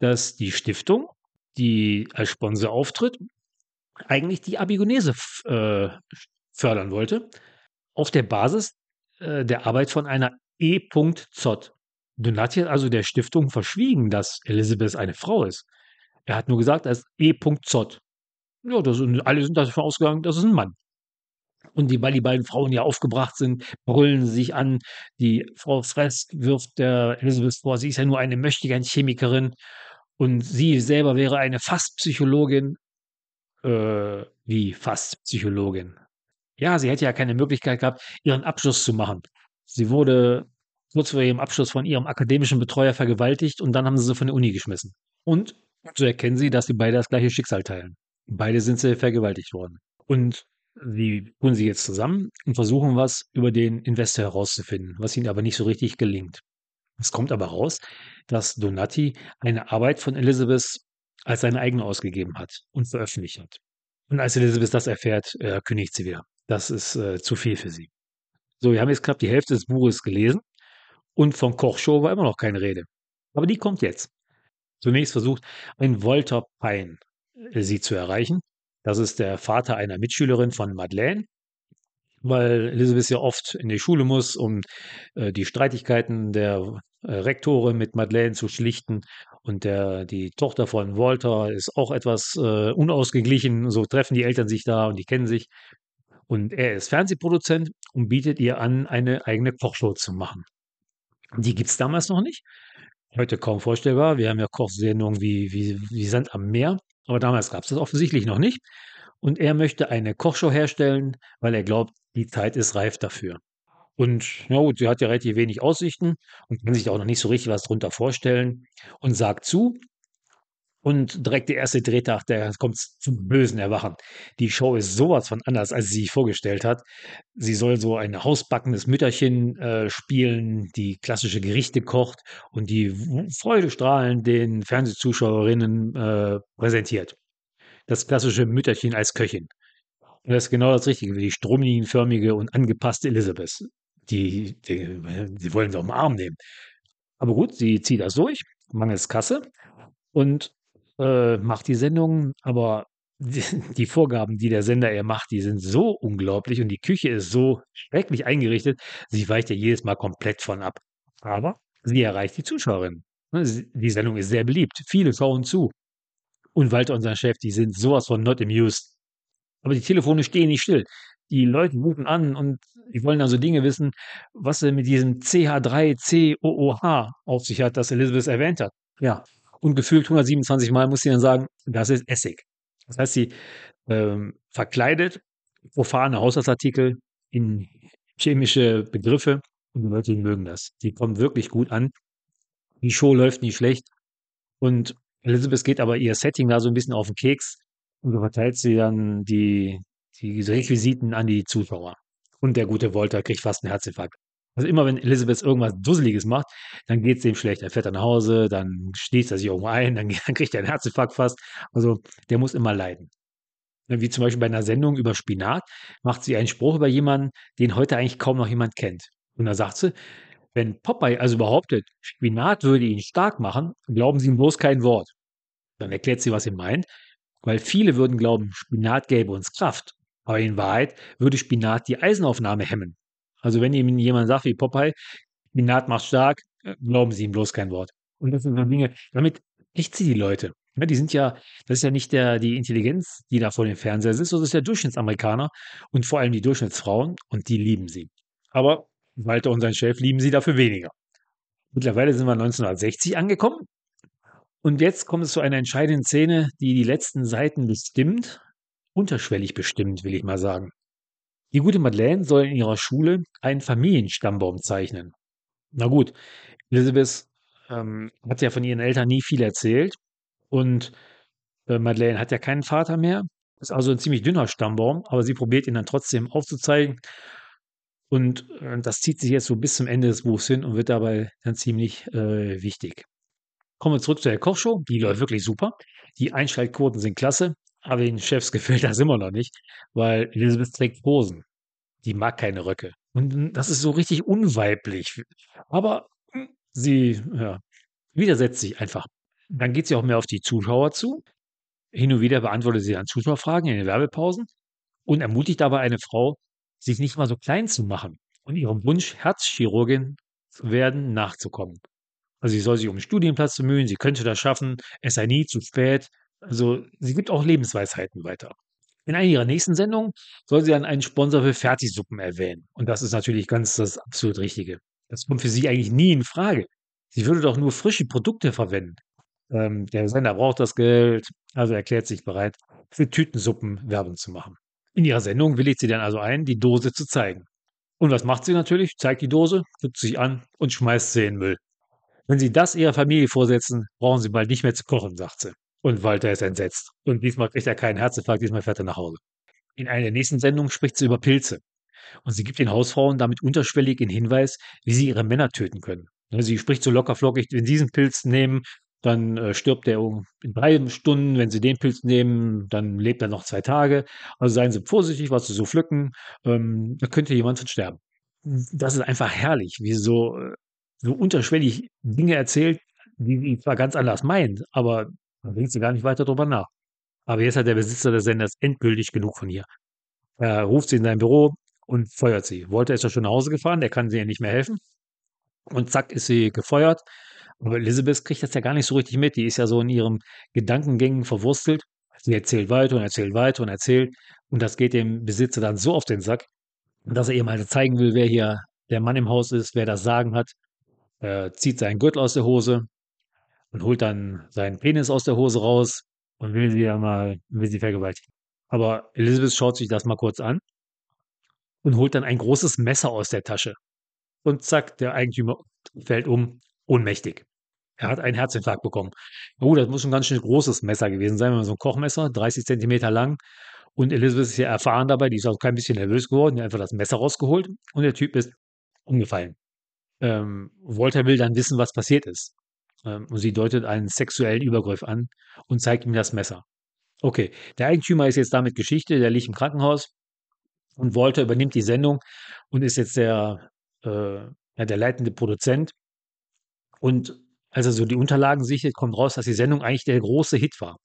dass die Stiftung, die als Sponsor auftritt, eigentlich die Abigonese äh, fördern wollte, auf der Basis äh, der Arbeit von einer E. Zott. Donati hat also der Stiftung verschwiegen, dass Elizabeth eine Frau ist. Er hat nur gesagt, er ist E. Ja, das alle sind davon ausgegangen, das ist ein Mann. Und die, weil die beiden Frauen ja aufgebracht sind, brüllen sie sich an. Die Frau Fresk wirft der Elizabeth vor, sie ist ja nur eine möchtegern Chemikerin und sie selber wäre eine Fastpsychologin. Äh, wie Fastpsychologin? Ja, sie hätte ja keine Möglichkeit gehabt, ihren Abschluss zu machen. Sie wurde kurz vor ihrem Abschluss von ihrem akademischen Betreuer vergewaltigt und dann haben sie sie von der Uni geschmissen. Und so erkennen sie, dass sie beide das gleiche Schicksal teilen. Beide sind sie vergewaltigt worden. Und sie tun sie jetzt zusammen und versuchen was über den Investor herauszufinden, was ihnen aber nicht so richtig gelingt. Es kommt aber raus, dass Donati eine Arbeit von Elizabeth als seine eigene ausgegeben hat und veröffentlicht hat. Und als Elizabeth das erfährt, äh, kündigt sie wieder. Das ist äh, zu viel für sie. So, wir haben jetzt knapp die Hälfte des Buches gelesen und von Kochshow war immer noch keine Rede. Aber die kommt jetzt. Zunächst versucht ein Walter Pine äh, sie zu erreichen. Das ist der Vater einer Mitschülerin von Madeleine, weil Elizabeth ja oft in die Schule muss, um äh, die Streitigkeiten der äh, Rektore mit Madeleine zu schlichten. Und der, die Tochter von Walter ist auch etwas äh, unausgeglichen. So treffen die Eltern sich da und die kennen sich. Und er ist Fernsehproduzent und bietet ihr an, eine eigene Kochshow zu machen. Die gibt es damals noch nicht. Heute kaum vorstellbar. Wir haben ja Kochsendungen wie, wie, wie Sand am Meer, aber damals gab es das offensichtlich noch nicht. Und er möchte eine Kochshow herstellen, weil er glaubt, die Zeit ist reif dafür. Und ja gut, sie hat ja relativ wenig Aussichten und kann sich auch noch nicht so richtig was drunter vorstellen und sagt zu. Und direkt der erste Drehtag, der kommt zum bösen Erwachen. Die Show ist sowas von anders, als sie sich vorgestellt hat. Sie soll so ein hausbackendes Mütterchen äh, spielen, die klassische Gerichte kocht und die freudestrahlend den Fernsehzuschauerinnen äh, präsentiert. Das klassische Mütterchen als Köchin. Und das ist genau das Richtige, wie die stromlinienförmige und angepasste Elizabeth. Die, die, die wollen sie auf den Arm nehmen. Aber gut, sie zieht das durch, mangels Kasse. Und äh, macht die Sendung, aber die, die Vorgaben, die der Sender ihr macht, die sind so unglaublich und die Küche ist so schrecklich eingerichtet, sie weicht ja jedes Mal komplett von ab. Aber sie erreicht die Zuschauerin. Ne, die Sendung ist sehr beliebt. Viele schauen zu. Und Walter und sein Chef, die sind sowas von not amused. Aber die Telefone stehen nicht still. Die Leute rufen an und die wollen dann so Dinge wissen, was sie mit diesem CH3COOH auf sich hat, das Elizabeth erwähnt hat. Ja, und gefühlt 127 Mal muss sie dann sagen, das ist Essig. Das heißt, sie ähm, verkleidet profane Haushaltsartikel in chemische Begriffe und die Leute mögen das. Die kommen wirklich gut an. Die Show läuft nicht schlecht und Elizabeth geht aber ihr Setting da so ein bisschen auf den Keks und so verteilt sie dann die, die Requisiten an die Zuschauer. Und der gute Walter kriegt fast einen Herzinfarkt. Also immer wenn Elizabeth irgendwas Dusseliges macht, dann geht es ihm schlecht. Er fährt dann nach Hause, dann schließt er sich irgendwo ein, dann, <laughs> dann kriegt er einen Herzinfarkt fast. Also der muss immer leiden. Wie zum Beispiel bei einer Sendung über Spinat macht sie einen Spruch über jemanden, den heute eigentlich kaum noch jemand kennt. Und da sagt sie, wenn Popeye also behauptet, Spinat würde ihn stark machen, glauben Sie ihm bloß kein Wort. Dann erklärt sie, was sie meint, weil viele würden glauben, Spinat gäbe uns Kraft. Aber in Wahrheit würde Spinat die Eisenaufnahme hemmen. Also wenn Ihnen jemand sagt wie Popeye, Spinat macht stark, äh, glauben Sie ihm bloß kein Wort. Und das sind so Dinge, damit echt sie die Leute. Ja, die sind ja, das ist ja nicht der, die Intelligenz, die da vor dem Fernseher sitzt, sondern das ist der Durchschnittsamerikaner und vor allem die Durchschnittsfrauen und die lieben sie. Aber Walter und sein Chef lieben sie dafür weniger. Mittlerweile sind wir 1960 angekommen und jetzt kommt es zu einer entscheidenden Szene, die die letzten Seiten bestimmt, unterschwellig bestimmt, will ich mal sagen. Die gute Madeleine soll in ihrer Schule einen Familienstammbaum zeichnen. Na gut, Elizabeth ähm, hat ja von ihren Eltern nie viel erzählt und äh, Madeleine hat ja keinen Vater mehr. Ist also ein ziemlich dünner Stammbaum, aber sie probiert ihn dann trotzdem aufzuzeigen. Und äh, das zieht sich jetzt so bis zum Ende des Buchs hin und wird dabei dann ziemlich äh, wichtig. Kommen wir zurück zu der Kochshow. Die läuft wirklich super. Die Einschaltquoten sind klasse. Aber den Chefs gefällt <laughs> das immer noch nicht, weil Elizabeth trägt Hosen. Die mag keine Röcke. Und das ist so richtig unweiblich. Aber sie ja, widersetzt sich einfach. Dann geht sie auch mehr auf die Zuschauer zu. Hin und wieder beantwortet sie dann Zuschauerfragen in den Werbepausen und ermutigt dabei eine Frau, sich nicht mal so klein zu machen und ihrem Wunsch, Herzchirurgin zu werden, nachzukommen. Also sie soll sich um einen Studienplatz bemühen, sie könnte das schaffen, es sei nie zu spät. Also sie gibt auch Lebensweisheiten weiter. In einer ihrer nächsten Sendungen soll sie dann einen Sponsor für Fertigsuppen erwähnen. Und das ist natürlich ganz das absolut Richtige. Das kommt für sie eigentlich nie in Frage. Sie würde doch nur frische Produkte verwenden. Ähm, der Sender braucht das Geld, also erklärt sich bereit, für Tütensuppen Werbung zu machen. In ihrer Sendung willigt sie dann also ein, die Dose zu zeigen. Und was macht sie natürlich? Zeigt die Dose, guckt sich an und schmeißt sie in den Müll. Wenn Sie das Ihrer Familie vorsetzen, brauchen Sie bald nicht mehr zu kochen, sagt sie. Und Walter ist entsetzt. Und diesmal kriegt er keinen Herzinfarkt, diesmal fährt er nach Hause. In einer der nächsten Sendungen spricht sie über Pilze. Und sie gibt den Hausfrauen damit unterschwellig den Hinweis, wie sie ihre Männer töten können. Ne, sie spricht so lockerflockig, wenn sie diesen Pilz nehmen, dann äh, stirbt er in drei Stunden. Wenn sie den Pilz nehmen, dann lebt er noch zwei Tage. Also seien Sie vorsichtig, was Sie so pflücken. Ähm, da könnte jemand von sterben. Das ist einfach herrlich, wie so äh, so unterschwellig Dinge erzählt, die sie zwar ganz anders meint, aber da denkt sie gar nicht weiter drüber nach. Aber jetzt hat der Besitzer des Senders endgültig genug von ihr. Er ruft sie in sein Büro und feuert sie. Walter ist ja schon nach Hause gefahren, der kann sie ja nicht mehr helfen. Und zack, ist sie gefeuert. Aber Elizabeth kriegt das ja gar nicht so richtig mit. Die ist ja so in ihren Gedankengängen verwurstelt. Sie erzählt weiter und erzählt weiter und erzählt. Und das geht dem Besitzer dann so auf den Sack, dass er ihr mal zeigen will, wer hier der Mann im Haus ist, wer das Sagen hat äh, zieht seinen Gürtel aus der Hose und holt dann seinen Penis aus der Hose raus und will sie ja mal, will sie vergewaltigen. Aber Elizabeth schaut sich das mal kurz an und holt dann ein großes Messer aus der Tasche. Und zack, der Eigentümer fällt um, ohnmächtig. Er hat einen Herzinfarkt bekommen. Oh, das muss ein ganz schön großes Messer gewesen sein, so ein Kochmesser, 30 Zentimeter lang. Und Elizabeth ist ja erfahren dabei, die ist auch kein bisschen nervös geworden, die hat einfach das Messer rausgeholt und der Typ ist umgefallen. Ähm, Walter will dann wissen, was passiert ist. Ähm, und sie deutet einen sexuellen Übergriff an und zeigt ihm das Messer. Okay, der Eigentümer ist jetzt damit Geschichte, der liegt im Krankenhaus und Walter übernimmt die Sendung und ist jetzt der, äh, ja, der leitende Produzent. Und als er so die Unterlagen sichtet, kommt raus, dass die Sendung eigentlich der große Hit war.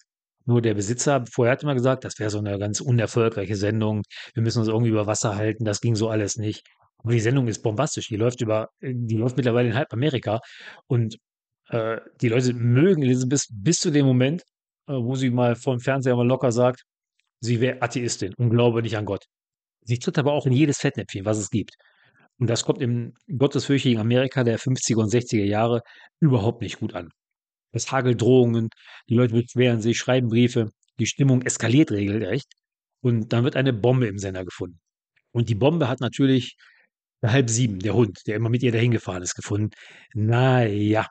Nur der Besitzer vorher hat immer gesagt, das wäre so eine ganz unerfolgreiche Sendung. Wir müssen uns irgendwie über Wasser halten. Das ging so alles nicht. Aber die Sendung ist bombastisch. Die läuft über, die läuft mittlerweile in halb Amerika. Und äh, die Leute mögen Elizabeth bis zu dem Moment, äh, wo sie mal vor dem Fernseher mal locker sagt, sie wäre Atheistin und glaube nicht an Gott. Sie tritt aber auch in jedes Fettnäpfchen, was es gibt. Und das kommt im gottesfürchtigen Amerika der 50er und 60er Jahre überhaupt nicht gut an. Es hagelt Drohungen, die Leute beschweren sich, schreiben Briefe, die Stimmung eskaliert regelrecht und dann wird eine Bombe im Sender gefunden. Und die Bombe hat natürlich halb sieben, der Hund, der immer mit ihr dahin gefahren ist, gefunden. Naja,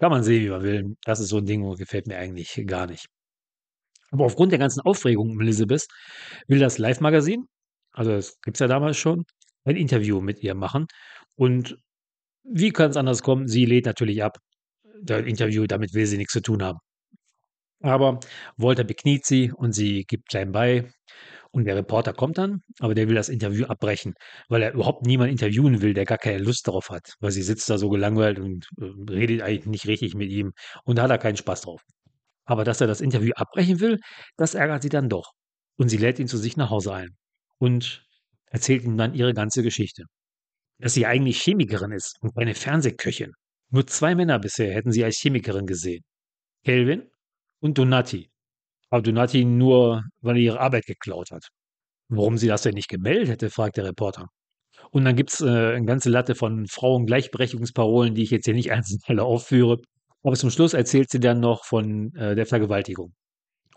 kann man sehen, wie man will. Das ist so ein Ding, gefällt mir eigentlich gar nicht. Aber aufgrund der ganzen Aufregung um Elizabeth will das Live-Magazin, also das gibt es ja damals schon, ein Interview mit ihr machen. Und wie kann es anders kommen? Sie lädt natürlich ab. Das Interview, damit will sie nichts zu tun haben. Aber Walter bekniet sie und sie gibt klein bei. Und der Reporter kommt dann, aber der will das Interview abbrechen, weil er überhaupt niemanden interviewen will, der gar keine Lust darauf hat. Weil sie sitzt da so gelangweilt und äh, redet eigentlich nicht richtig mit ihm und da hat er keinen Spaß drauf. Aber dass er das Interview abbrechen will, das ärgert sie dann doch. Und sie lädt ihn zu sich nach Hause ein und erzählt ihm dann ihre ganze Geschichte. Dass sie eigentlich Chemikerin ist und keine Fernsehköchin. Nur zwei Männer bisher hätten sie als Chemikerin gesehen. Kelvin und Donati. Aber Donati nur, weil er ihre Arbeit geklaut hat. Warum sie das denn nicht gemeldet hätte, fragt der Reporter. Und dann gibt es äh, eine ganze Latte von Frauengleichberechtigungsparolen, die ich jetzt hier nicht <laughs> einzeln alle aufführe. Aber zum Schluss erzählt sie dann noch von äh, der Vergewaltigung.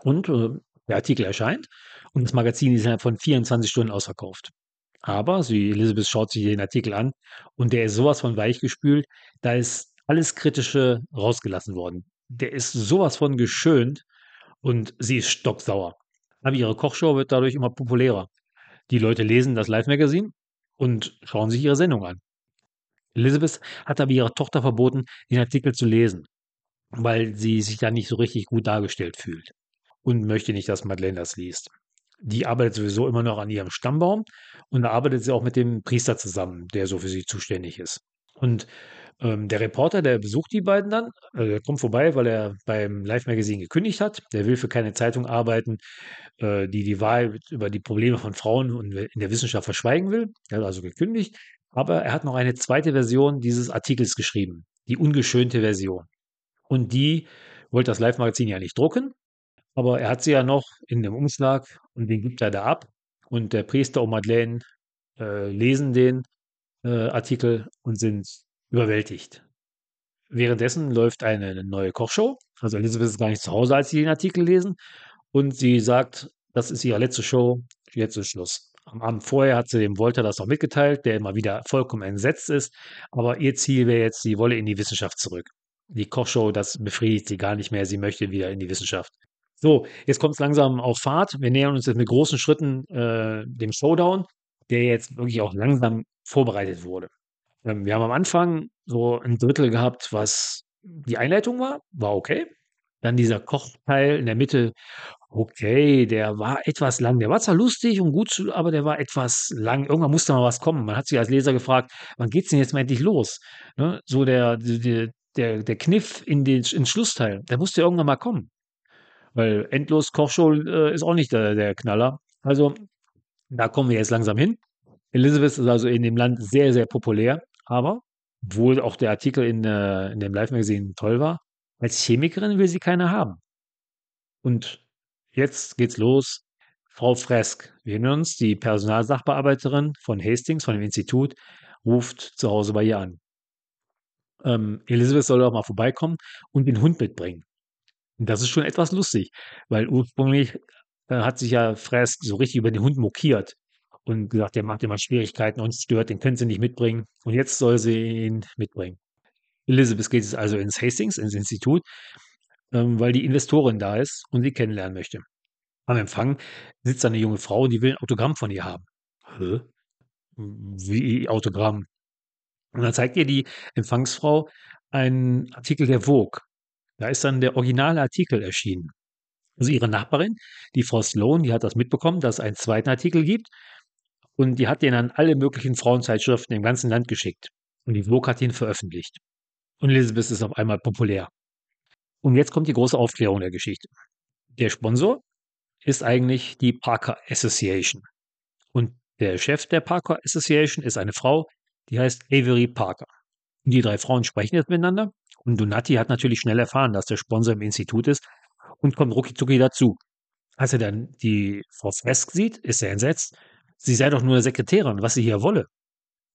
Und äh, der Artikel erscheint und das Magazin ist innerhalb von 24 Stunden ausverkauft. Aber sie, Elizabeth schaut sich den Artikel an und der ist sowas von weichgespült, da ist alles Kritische rausgelassen worden. Der ist sowas von geschönt und sie ist stocksauer. Aber ihre Kochshow wird dadurch immer populärer. Die Leute lesen das Live-Magazin und schauen sich ihre Sendung an. Elizabeth hat aber ihrer Tochter verboten, den Artikel zu lesen, weil sie sich da nicht so richtig gut dargestellt fühlt und möchte nicht, dass Madeleine das liest. Die arbeitet sowieso immer noch an ihrem Stammbaum und da arbeitet sie auch mit dem Priester zusammen, der so für sie zuständig ist. Und ähm, der Reporter, der besucht die beiden dann, äh, der kommt vorbei, weil er beim Live-Magazin gekündigt hat. Der will für keine Zeitung arbeiten, äh, die die Wahrheit über die Probleme von Frauen in der Wissenschaft verschweigen will. Er hat also gekündigt. Aber er hat noch eine zweite Version dieses Artikels geschrieben, die ungeschönte Version. Und die wollte das Live-Magazin ja nicht drucken, aber er hat sie ja noch in dem Umschlag und den gibt er da ab. Und der Priester und Madeleine äh, lesen den äh, Artikel und sind überwältigt. Währenddessen läuft eine neue Kochshow. Also Elisabeth ist gar nicht zu Hause, als sie den Artikel lesen. Und sie sagt, das ist ihre letzte Show, jetzt ist Schluss. Am Abend vorher hat sie dem Wolter das noch mitgeteilt, der immer wieder vollkommen entsetzt ist. Aber ihr Ziel wäre jetzt, sie wolle in die Wissenschaft zurück. Die Kochshow, das befriedigt sie gar nicht mehr. Sie möchte wieder in die Wissenschaft. So, jetzt kommt es langsam auf Fahrt. Wir nähern uns jetzt mit großen Schritten äh, dem Showdown, der jetzt wirklich auch langsam vorbereitet wurde. Ähm, wir haben am Anfang so ein Drittel gehabt, was die Einleitung war, war okay. Dann dieser Kochteil in der Mitte, okay, der war etwas lang. Der war zwar lustig und gut, aber der war etwas lang. Irgendwann musste mal was kommen. Man hat sich als Leser gefragt, wann geht es denn jetzt mal endlich los? Ne? So der, der, der, der Kniff in den, ins Schlussteil, der musste irgendwann mal kommen. Weil endlos Kochshow äh, ist auch nicht der, der Knaller. Also, da kommen wir jetzt langsam hin. Elizabeth ist also in dem Land sehr, sehr populär. Aber, obwohl auch der Artikel in, in dem Live-Magazin toll war, als Chemikerin will sie keine haben. Und jetzt geht's los. Frau Fresk, wir erinnern uns, die Personalsachbearbeiterin von Hastings, von dem Institut, ruft zu Hause bei ihr an. Ähm, Elisabeth soll auch mal vorbeikommen und den Hund mitbringen. Und das ist schon etwas lustig, weil ursprünglich äh, hat sich ja Fresk so richtig über den Hund mokiert und gesagt, der macht immer Schwierigkeiten und stört, den können sie nicht mitbringen. Und jetzt soll sie ihn mitbringen. Elizabeth geht jetzt also ins Hastings, ins Institut, ähm, weil die Investorin da ist und sie kennenlernen möchte. Am Empfang sitzt eine junge Frau, die will ein Autogramm von ihr haben. Hä? Wie Autogramm? Und dann zeigt ihr die Empfangsfrau einen Artikel der Vogue. Da ist dann der originale Artikel erschienen. Also ihre Nachbarin, die Frau Sloan, die hat das mitbekommen, dass es einen zweiten Artikel gibt. Und die hat den an alle möglichen Frauenzeitschriften im ganzen Land geschickt. Und die Vogue hat ihn veröffentlicht. Und Elizabeth ist auf einmal populär. Und jetzt kommt die große Aufklärung der Geschichte. Der Sponsor ist eigentlich die Parker Association. Und der Chef der Parker Association ist eine Frau, die heißt Avery Parker. Und die drei Frauen sprechen jetzt miteinander. Und Donati hat natürlich schnell erfahren, dass der Sponsor im Institut ist und kommt rucki dazu. Als er dann die Frau Fresk sieht, ist er entsetzt. Sie sei doch nur Sekretärin, was sie hier wolle.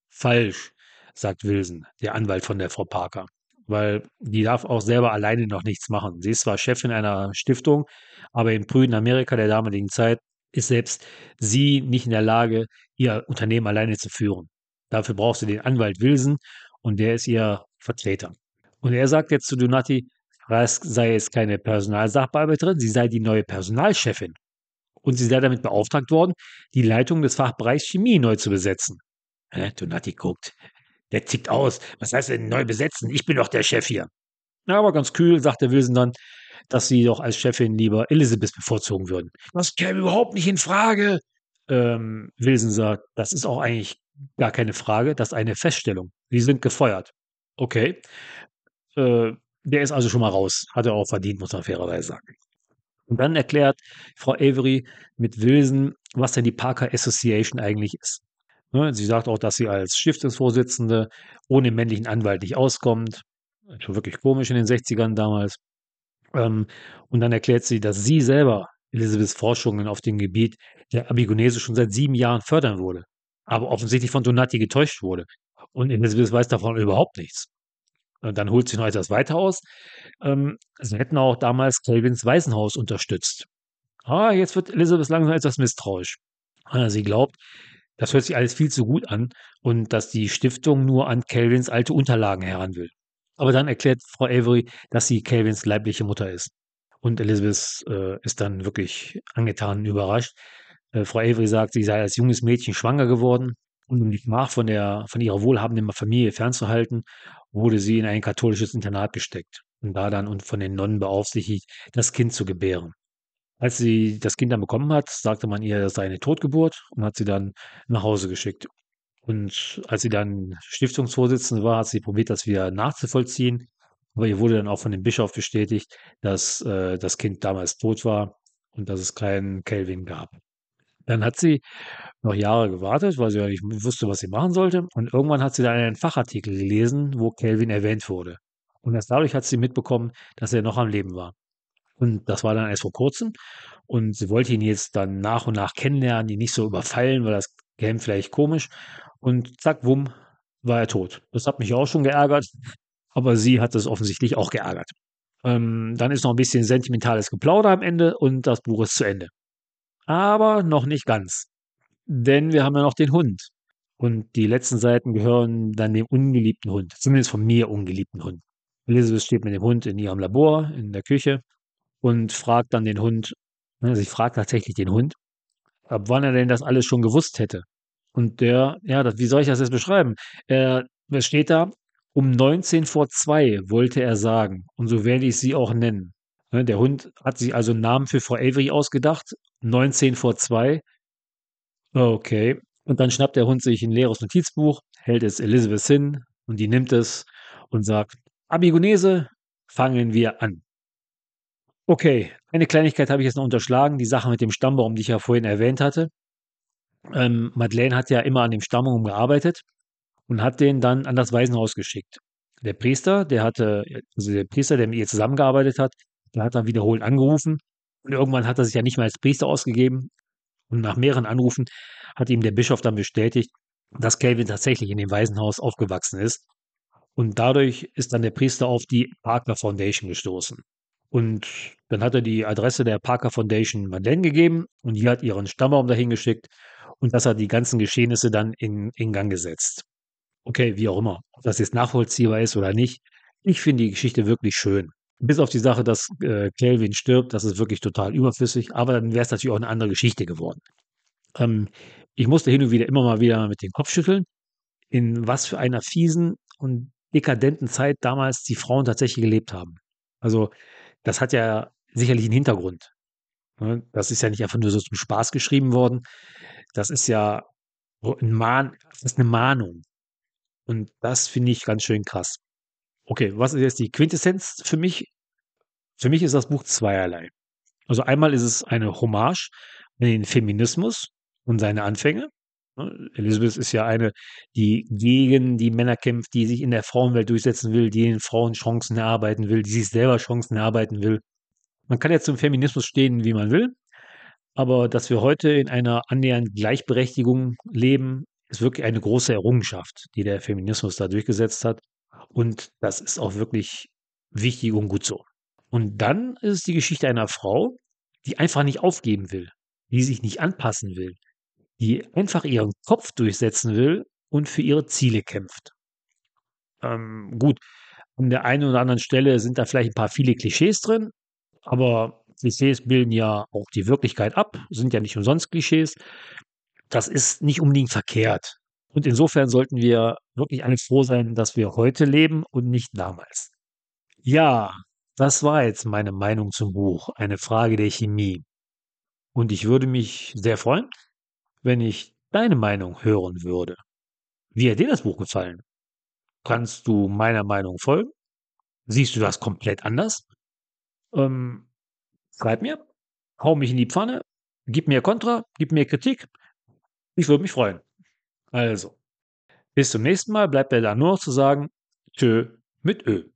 Falsch, sagt Wilson, der Anwalt von der Frau Parker. Weil die darf auch selber alleine noch nichts machen. Sie ist zwar Chefin einer Stiftung, aber im prüden Amerika der damaligen Zeit ist selbst sie nicht in der Lage, ihr Unternehmen alleine zu führen. Dafür braucht sie den Anwalt Wilson und der ist ihr Vertreter. Und er sagt jetzt zu Donati, Rask sei jetzt keine Personalsachbearbeiterin, sie sei die neue Personalchefin. Und sie sei damit beauftragt worden, die Leitung des Fachbereichs Chemie neu zu besetzen. Hä? Donati guckt. Der tickt aus. Was heißt denn neu besetzen? Ich bin doch der Chef hier. Na, aber ganz kühl, sagt der Wilson dann, dass sie doch als Chefin lieber Elizabeth bevorzugen würden. Das käme überhaupt nicht in Frage. Ähm, Wilson sagt, das ist auch eigentlich gar keine Frage, das ist eine Feststellung. Sie sind gefeuert. Okay. Äh, der ist also schon mal raus. Hat er auch verdient, muss man fairerweise sagen. Und dann erklärt Frau Avery mit Wilson, was denn die Parker Association eigentlich ist. Ne, sie sagt auch, dass sie als Stiftungsvorsitzende ohne männlichen Anwalt nicht auskommt. Schon wirklich komisch in den 60ern damals. Ähm, und dann erklärt sie, dass sie selber Elisabeths Forschungen auf dem Gebiet der Abigonese schon seit sieben Jahren fördern würde, aber offensichtlich von Donati getäuscht wurde. Und Elisabeth weiß davon überhaupt nichts. Und dann holt sie noch etwas weiter aus. Ähm, sie hätten auch damals Calvins Waisenhaus unterstützt. Ah, jetzt wird Elisabeth langsam etwas misstrauisch. Ah, sie glaubt, das hört sich alles viel zu gut an und dass die Stiftung nur an Calvins alte Unterlagen heran will. Aber dann erklärt Frau Avery, dass sie Calvins leibliche Mutter ist. Und Elizabeth äh, ist dann wirklich angetan und überrascht. Äh, Frau Avery sagt, sie sei als junges Mädchen schwanger geworden um die Schmach von, der, von ihrer wohlhabenden Familie fernzuhalten, wurde sie in ein katholisches Internat gesteckt und da dann und von den Nonnen beaufsichtigt, das Kind zu gebären. Als sie das Kind dann bekommen hat, sagte man ihr, das sei eine Totgeburt und hat sie dann nach Hause geschickt. Und als sie dann Stiftungsvorsitzende war, hat sie probiert, das wieder nachzuvollziehen. Aber ihr wurde dann auch von dem Bischof bestätigt, dass äh, das Kind damals tot war und dass es keinen Kelvin gab. Dann hat sie noch Jahre gewartet, weil sie ja nicht wusste, was sie machen sollte. Und irgendwann hat sie dann einen Fachartikel gelesen, wo Kelvin erwähnt wurde. Und erst dadurch hat sie mitbekommen, dass er noch am Leben war. Und das war dann erst vor kurzem. Und sie wollte ihn jetzt dann nach und nach kennenlernen, ihn nicht so überfallen, weil das käme vielleicht komisch. Und zack, wumm, war er tot. Das hat mich auch schon geärgert. Aber sie hat es offensichtlich auch geärgert. Ähm, dann ist noch ein bisschen sentimentales Geplauder am Ende und das Buch ist zu Ende. Aber noch nicht ganz. Denn wir haben ja noch den Hund. Und die letzten Seiten gehören dann dem ungeliebten Hund. Zumindest von mir ungeliebten Hund. Elizabeth steht mit dem Hund in ihrem Labor, in der Küche und fragt dann den Hund, ne, sie fragt tatsächlich den Hund, ab wann er denn das alles schon gewusst hätte. Und der, ja, das, wie soll ich das jetzt beschreiben? Er, es steht da, um 19 vor 2 wollte er sagen. Und so werde ich sie auch nennen. Ne, der Hund hat sich also einen Namen für Frau Avery ausgedacht. 19 vor 2. Okay. Und dann schnappt der Hund sich ein leeres Notizbuch, hält es Elizabeth hin und die nimmt es und sagt, Abigonese, fangen wir an. Okay, eine Kleinigkeit habe ich jetzt noch unterschlagen, die Sache mit dem Stammbaum, die ich ja vorhin erwähnt hatte. Ähm, Madeleine hat ja immer an dem Stammbaum gearbeitet und hat den dann an das Waisenhaus geschickt. Der Priester, der hatte, also der Priester, der mit ihr zusammengearbeitet hat, der hat dann wiederholt angerufen und irgendwann hat er sich ja nicht mehr als Priester ausgegeben. Und nach mehreren Anrufen hat ihm der Bischof dann bestätigt, dass Calvin tatsächlich in dem Waisenhaus aufgewachsen ist. Und dadurch ist dann der Priester auf die Parker Foundation gestoßen. Und dann hat er die Adresse der Parker Foundation Madeleine gegeben und die hat ihren Stammbaum dahin geschickt und das hat die ganzen Geschehnisse dann in, in Gang gesetzt. Okay, wie auch immer, ob das jetzt nachvollziehbar ist oder nicht, Ich finde die Geschichte wirklich schön. Bis auf die Sache, dass äh, Kelvin stirbt, das ist wirklich total überflüssig, aber dann wäre es natürlich auch eine andere Geschichte geworden. Ähm, ich musste hin und wieder immer mal wieder mit dem Kopf schütteln, in was für einer fiesen und dekadenten Zeit damals die Frauen tatsächlich gelebt haben. Also, das hat ja sicherlich einen Hintergrund. Ne? Das ist ja nicht einfach nur so zum Spaß geschrieben worden. Das ist ja ein Mahn, das ist eine Mahnung. Und das finde ich ganz schön krass. Okay, was ist jetzt die Quintessenz für mich? Für mich ist das Buch zweierlei. Also einmal ist es eine Hommage an den Feminismus und seine Anfänge. Ne, Elizabeth ist ja eine, die gegen die Männer kämpft, die sich in der Frauenwelt durchsetzen will, die den Frauen Chancen erarbeiten will, die sich selber Chancen erarbeiten will. Man kann ja zum Feminismus stehen, wie man will, aber dass wir heute in einer annähernden Gleichberechtigung leben, ist wirklich eine große Errungenschaft, die der Feminismus da durchgesetzt hat. Und das ist auch wirklich wichtig und gut so. Und dann ist es die Geschichte einer Frau, die einfach nicht aufgeben will, die sich nicht anpassen will, die einfach ihren Kopf durchsetzen will und für ihre Ziele kämpft. Ähm, gut, an der einen oder anderen Stelle sind da vielleicht ein paar viele Klischees drin, aber Klischees bilden ja auch die Wirklichkeit ab, sind ja nicht umsonst Klischees. Das ist nicht unbedingt verkehrt. Und insofern sollten wir wirklich alle froh sein, dass wir heute leben und nicht damals. Ja, das war jetzt meine Meinung zum Buch, eine Frage der Chemie. Und ich würde mich sehr freuen, wenn ich deine Meinung hören würde. Wie hat dir das Buch gefallen? Kannst du meiner Meinung folgen? Siehst du das komplett anders? Ähm, schreib mir, hau mich in die Pfanne, gib mir Kontra, gib mir Kritik. Ich würde mich freuen. Also, bis zum nächsten Mal bleibt mir da nur noch zu sagen, tschö mit Ö.